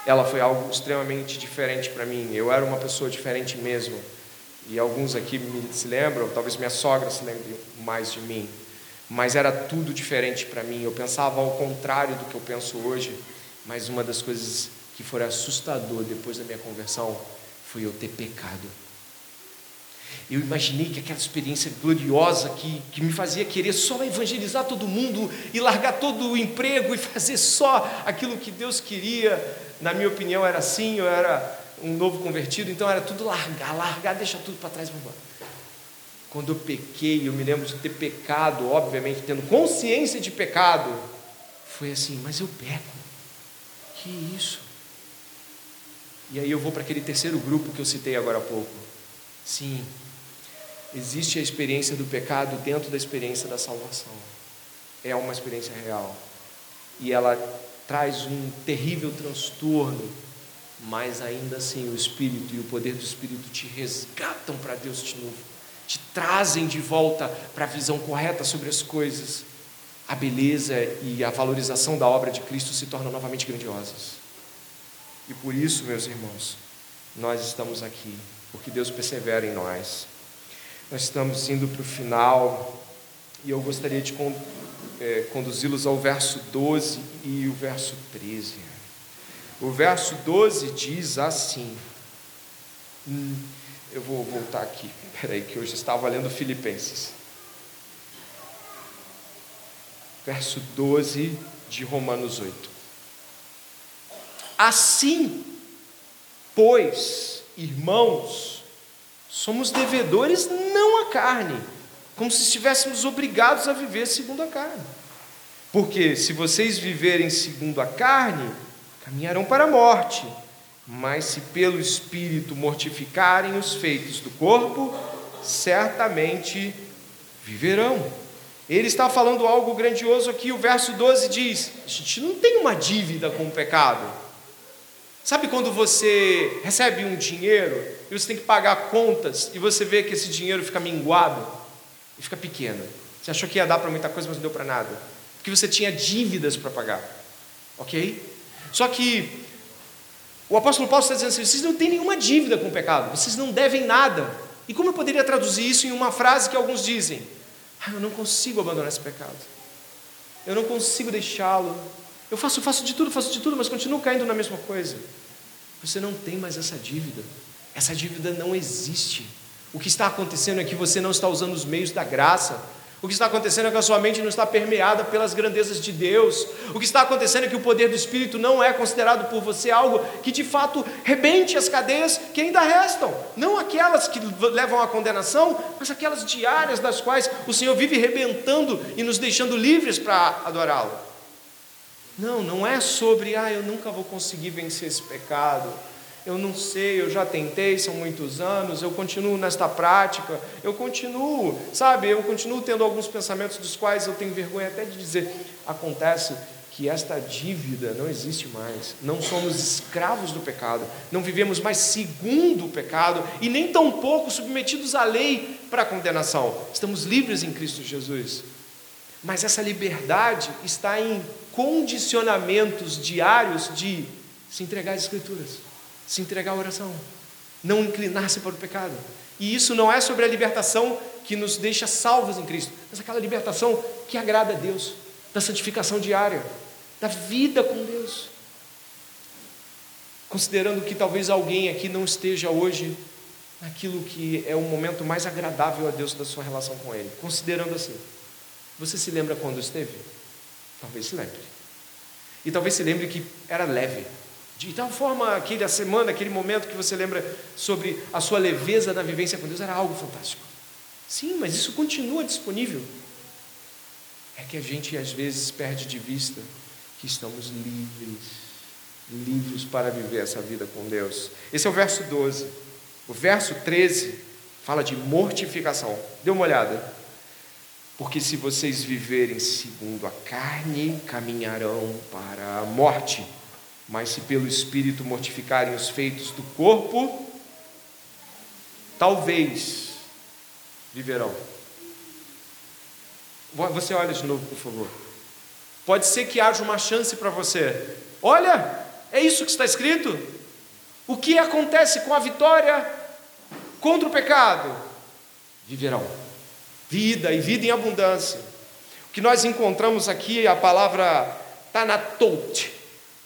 Ela foi algo extremamente diferente para mim. Eu era uma pessoa diferente mesmo. E alguns aqui se lembram, talvez minha sogra se lembre mais de mim. Mas era tudo diferente para mim. Eu pensava ao contrário do que eu penso hoje. Mas uma das coisas que foi assustador depois da minha conversão foi eu ter pecado eu imaginei que aquela experiência gloriosa que, que me fazia querer só evangelizar todo mundo e largar todo o emprego e fazer só aquilo que Deus queria, na minha opinião era assim, eu era um novo convertido, então era tudo largar, largar, deixar tudo para trás, vamos embora. Quando eu pequei, eu me lembro de ter pecado, obviamente, tendo consciência de pecado, foi assim, mas eu peco, que isso? E aí eu vou para aquele terceiro grupo que eu citei agora há pouco. Sim, existe a experiência do pecado dentro da experiência da salvação. É uma experiência real. E ela traz um terrível transtorno, mas ainda assim o Espírito e o poder do Espírito te resgatam para Deus de novo, te trazem de volta para a visão correta sobre as coisas. A beleza e a valorização da obra de Cristo se tornam novamente grandiosas. E por isso, meus irmãos, nós estamos aqui, porque Deus persevera em nós. Nós estamos indo para o final e eu gostaria de é, conduzi-los ao verso 12 e o verso 13. O verso 12 diz assim. Eu vou voltar aqui, peraí, que hoje estava lendo Filipenses. Verso 12 de Romanos 8. Assim, pois, irmãos, Somos devedores não à carne, como se estivéssemos obrigados a viver segundo a carne. Porque se vocês viverem segundo a carne, caminharão para a morte. Mas se pelo Espírito mortificarem os feitos do corpo, certamente viverão. Ele está falando algo grandioso aqui. O verso 12 diz: A gente não tem uma dívida com o pecado. Sabe quando você recebe um dinheiro e você tem que pagar contas e você vê que esse dinheiro fica minguado e fica pequeno. Você achou que ia dar para muita coisa, mas não deu para nada. Porque você tinha dívidas para pagar. Ok? Só que o apóstolo Paulo está dizendo assim: vocês não têm nenhuma dívida com o pecado, vocês não devem nada. E como eu poderia traduzir isso em uma frase que alguns dizem? Ah, eu não consigo abandonar esse pecado. Eu não consigo deixá-lo. Eu faço, faço de tudo, faço de tudo, mas continuo caindo na mesma coisa. Você não tem mais essa dívida. Essa dívida não existe. O que está acontecendo é que você não está usando os meios da graça. O que está acontecendo é que a sua mente não está permeada pelas grandezas de Deus. O que está acontecendo é que o poder do Espírito não é considerado por você algo que de fato rebente as cadeias que ainda restam. Não aquelas que levam à condenação, mas aquelas diárias das quais o Senhor vive rebentando e nos deixando livres para adorá-lo. Não, não é sobre, ah, eu nunca vou conseguir vencer esse pecado eu não sei, eu já tentei, são muitos anos, eu continuo nesta prática, eu continuo, sabe, eu continuo tendo alguns pensamentos dos quais eu tenho vergonha até de dizer. Acontece que esta dívida não existe mais, não somos escravos do pecado, não vivemos mais segundo o pecado e nem tampouco submetidos à lei para a condenação, estamos livres em Cristo Jesus. Mas essa liberdade está em condicionamentos diários de se entregar às Escrituras se entregar à oração, não inclinar-se para o pecado. E isso não é sobre a libertação que nos deixa salvos em Cristo, mas aquela libertação que agrada a Deus, da santificação diária, da vida com Deus. Considerando que talvez alguém aqui não esteja hoje naquilo que é o momento mais agradável a Deus da sua relação com Ele, considerando assim, você se lembra quando esteve? Talvez se lembre. E talvez se lembre que era leve, de tal forma, aquela semana, aquele momento que você lembra sobre a sua leveza na vivência com Deus era algo fantástico. Sim, mas isso continua disponível. É que a gente às vezes perde de vista que estamos livres, livres para viver essa vida com Deus. Esse é o verso 12. O verso 13 fala de mortificação. Dê uma olhada. Porque se vocês viverem segundo a carne, caminharão para a morte mas se pelo Espírito mortificarem os feitos do corpo, talvez viverão. Você olha de novo, por favor. Pode ser que haja uma chance para você. Olha, é isso que está escrito. O que acontece com a vitória contra o pecado? Viverão. Vida e vida em abundância. O que nós encontramos aqui a palavra tanatot,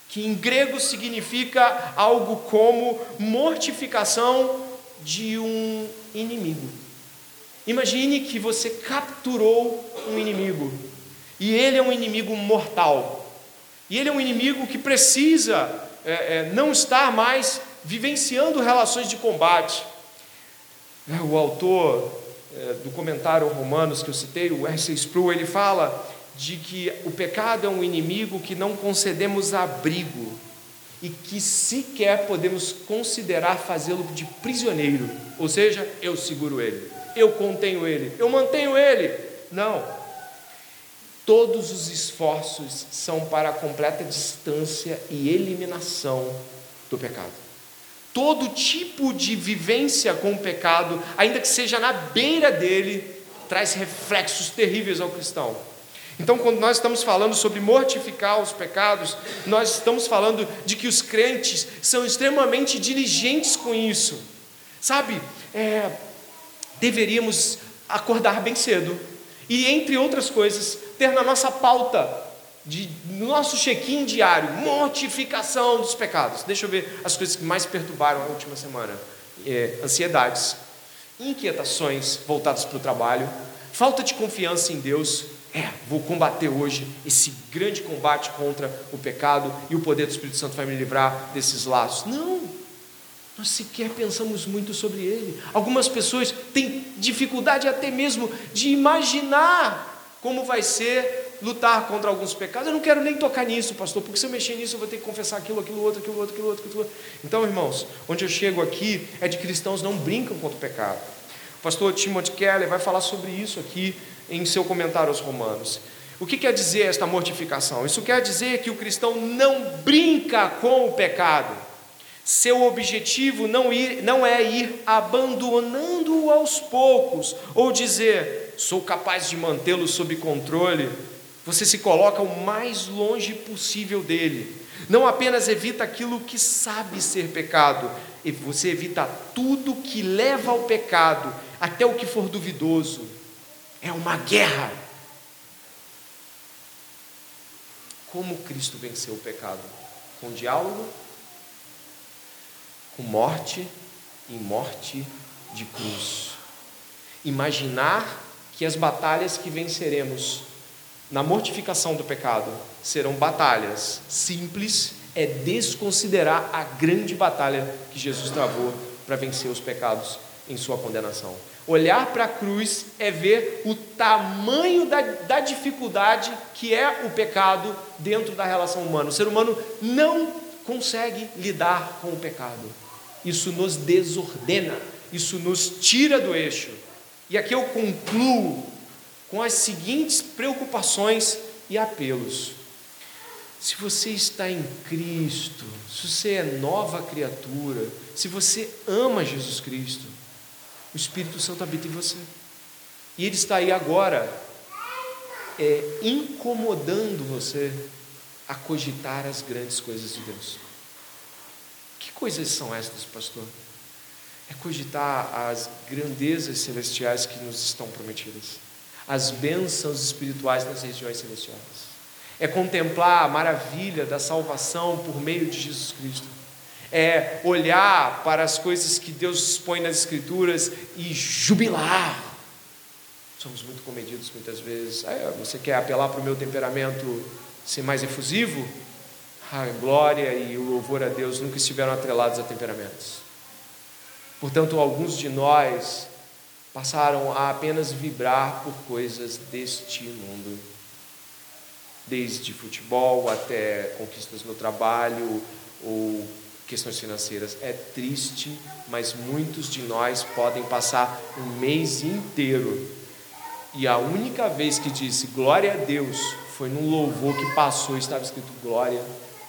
que em grego significa algo como mortificação de um inimigo. Imagine que você capturou um inimigo, e ele é um inimigo mortal, e ele é um inimigo que precisa é, é, não estar mais vivenciando relações de combate. É, o autor é, do comentário Romanos que eu citei, o R.C. Sproul, ele fala de que o pecado é um inimigo que não concedemos abrigo e que sequer podemos considerar fazê-lo de prisioneiro, ou seja, eu seguro ele, eu contenho ele, eu mantenho ele. Não. Todos os esforços são para a completa distância e eliminação do pecado. Todo tipo de vivência com o pecado, ainda que seja na beira dele, traz reflexos terríveis ao cristão. Então, quando nós estamos falando sobre mortificar os pecados, nós estamos falando de que os crentes são extremamente diligentes com isso. Sabe, é, deveríamos acordar bem cedo e, entre outras coisas, ter na nossa pauta, de, no nosso check-in diário, mortificação dos pecados. Deixa eu ver as coisas que mais perturbaram a última semana: é, ansiedades, inquietações voltadas para o trabalho, falta de confiança em Deus é, vou combater hoje esse grande combate contra o pecado e o poder do Espírito Santo vai me livrar desses laços. Não, nós sequer pensamos muito sobre ele. Algumas pessoas têm dificuldade até mesmo de imaginar como vai ser lutar contra alguns pecados. Eu não quero nem tocar nisso, pastor, porque se eu mexer nisso eu vou ter que confessar aquilo, aquilo outro, aquilo outro, aquilo outro, aquilo outro. Então, irmãos, onde eu chego aqui é de cristãos não brincam contra o pecado. O pastor Timothy Keller vai falar sobre isso aqui em seu comentário aos Romanos. O que quer dizer esta mortificação? Isso quer dizer que o cristão não brinca com o pecado. Seu objetivo não, ir, não é ir abandonando-o aos poucos, ou dizer, sou capaz de mantê-lo sob controle. Você se coloca o mais longe possível dele. Não apenas evita aquilo que sabe ser pecado, você evita tudo que leva ao pecado, até o que for duvidoso é uma guerra. Como Cristo venceu o pecado? Com diálogo, com morte e morte de cruz. Imaginar que as batalhas que venceremos na mortificação do pecado serão batalhas simples, é desconsiderar a grande batalha que Jesus travou para vencer os pecados em sua condenação. Olhar para a cruz é ver o tamanho da, da dificuldade que é o pecado dentro da relação humana. O ser humano não consegue lidar com o pecado. Isso nos desordena, isso nos tira do eixo. E aqui eu concluo com as seguintes preocupações e apelos. Se você está em Cristo, se você é nova criatura, se você ama Jesus Cristo, Espírito Santo habita em você. E ele está aí agora, é, incomodando você a cogitar as grandes coisas de Deus. Que coisas são estas, pastor? É cogitar as grandezas celestiais que nos estão prometidas, as bênçãos espirituais nas regiões celestiais. É contemplar a maravilha da salvação por meio de Jesus Cristo é olhar para as coisas que Deus expõe nas Escrituras e jubilar. Somos muito comedidos muitas vezes. Ah, você quer apelar para o meu temperamento ser mais efusivo? A glória e o louvor a Deus nunca estiveram atrelados a temperamentos. Portanto, alguns de nós passaram a apenas vibrar por coisas deste mundo, desde futebol até conquistas no trabalho ou questões financeiras. É triste, mas muitos de nós podem passar um mês inteiro e a única vez que disse glória a Deus foi num louvor que passou e estava escrito glória,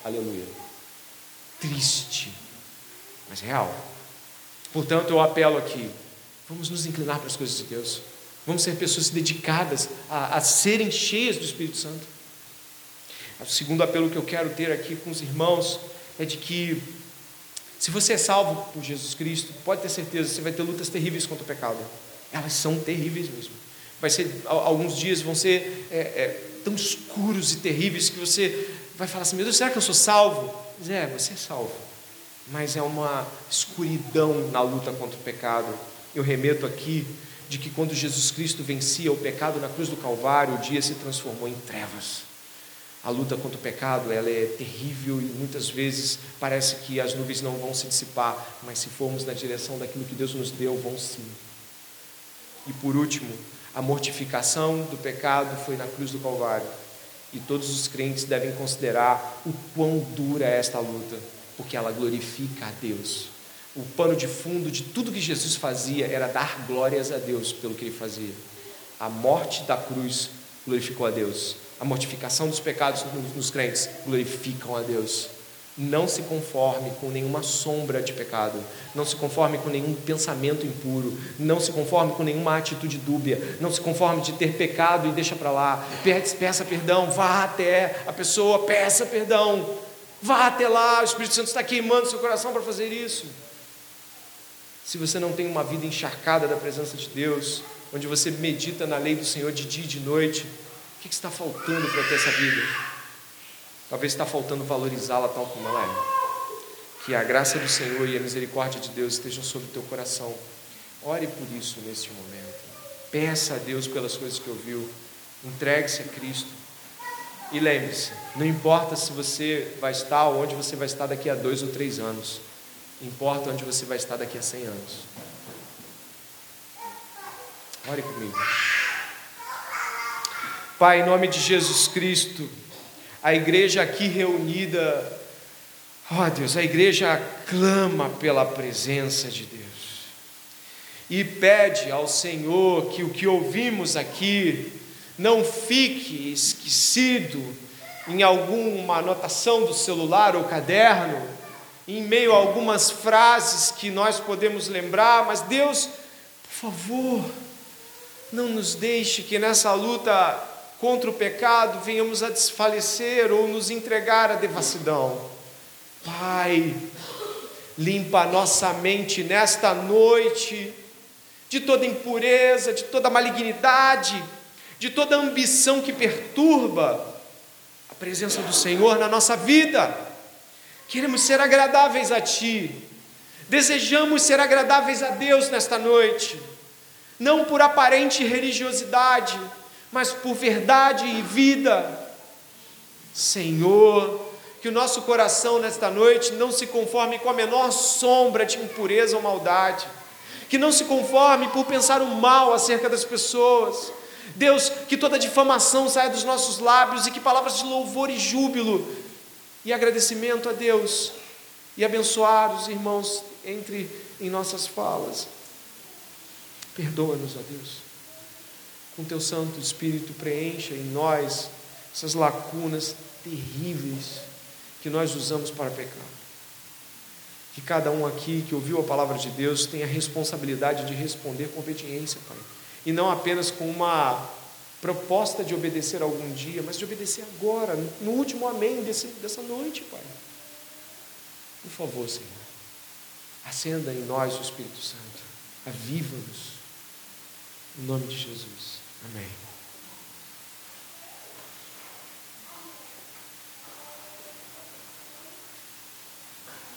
aleluia. Triste, mas real. Portanto, eu apelo aqui, vamos nos inclinar para as coisas de Deus. Vamos ser pessoas dedicadas a, a serem cheias do Espírito Santo. O segundo apelo que eu quero ter aqui com os irmãos é de que se você é salvo por Jesus Cristo, pode ter certeza, você vai ter lutas terríveis contra o pecado. Elas são terríveis mesmo. Vai ser, alguns dias vão ser é, é, tão escuros e terríveis que você vai falar assim: Meu Deus, será que eu sou salvo? Mas é, você é salvo. Mas é uma escuridão na luta contra o pecado. Eu remeto aqui de que quando Jesus Cristo vencia o pecado na cruz do Calvário, o dia se transformou em trevas. A luta contra o pecado, ela é terrível e muitas vezes parece que as nuvens não vão se dissipar, mas se formos na direção daquilo que Deus nos deu, vão sim. E por último, a mortificação do pecado foi na cruz do Calvário. E todos os crentes devem considerar o quão dura é esta luta, porque ela glorifica a Deus. O pano de fundo de tudo que Jesus fazia era dar glórias a Deus pelo que ele fazia. A morte da cruz glorificou a Deus a mortificação dos pecados nos crentes glorificam a Deus. Não se conforme com nenhuma sombra de pecado, não se conforme com nenhum pensamento impuro, não se conforme com nenhuma atitude dúbia, não se conforme de ter pecado e deixa para lá. Peça perdão, vá até a pessoa, peça perdão, vá até lá. O Espírito Santo está queimando seu coração para fazer isso. Se você não tem uma vida encharcada da presença de Deus, onde você medita na lei do Senhor de dia e de noite, o que está faltando para ter essa vida? Talvez está faltando valorizá-la tal como ela é. Que a graça do Senhor e a misericórdia de Deus estejam sobre o teu coração. Ore por isso neste momento. Peça a Deus pelas coisas que ouviu. Entregue-se a Cristo. E lembre-se: não importa se você vai estar ou onde você vai estar daqui a dois ou três anos, importa onde você vai estar daqui a cem anos. Ore comigo. Pai, em nome de Jesus Cristo, a igreja aqui reunida, ó oh Deus, a igreja clama pela presença de Deus e pede ao Senhor que o que ouvimos aqui não fique esquecido em alguma anotação do celular ou caderno, em meio a algumas frases que nós podemos lembrar, mas Deus, por favor, não nos deixe que nessa luta contra o pecado, venhamos a desfalecer ou nos entregar à devassidão. Pai, limpa a nossa mente nesta noite de toda impureza, de toda malignidade, de toda ambição que perturba a presença do Senhor na nossa vida. Queremos ser agradáveis a Ti, desejamos ser agradáveis a Deus nesta noite. não por aparente religiosidade, mas por verdade e vida. Senhor, que o nosso coração nesta noite não se conforme com a menor sombra de impureza ou maldade, que não se conforme por pensar o mal acerca das pessoas. Deus, que toda difamação saia dos nossos lábios e que palavras de louvor e júbilo e agradecimento a Deus e abençoar os irmãos entre em nossas falas. Perdoa-nos, ó Deus. Com teu Santo Espírito preencha em nós essas lacunas terríveis que nós usamos para pecar. Que cada um aqui que ouviu a palavra de Deus tenha a responsabilidade de responder com obediência, Pai. E não apenas com uma proposta de obedecer algum dia, mas de obedecer agora, no último amém desse, dessa noite, Pai. Por favor, Senhor, acenda em nós o Espírito Santo, aviva-nos. Em nome de Jesus. Amém.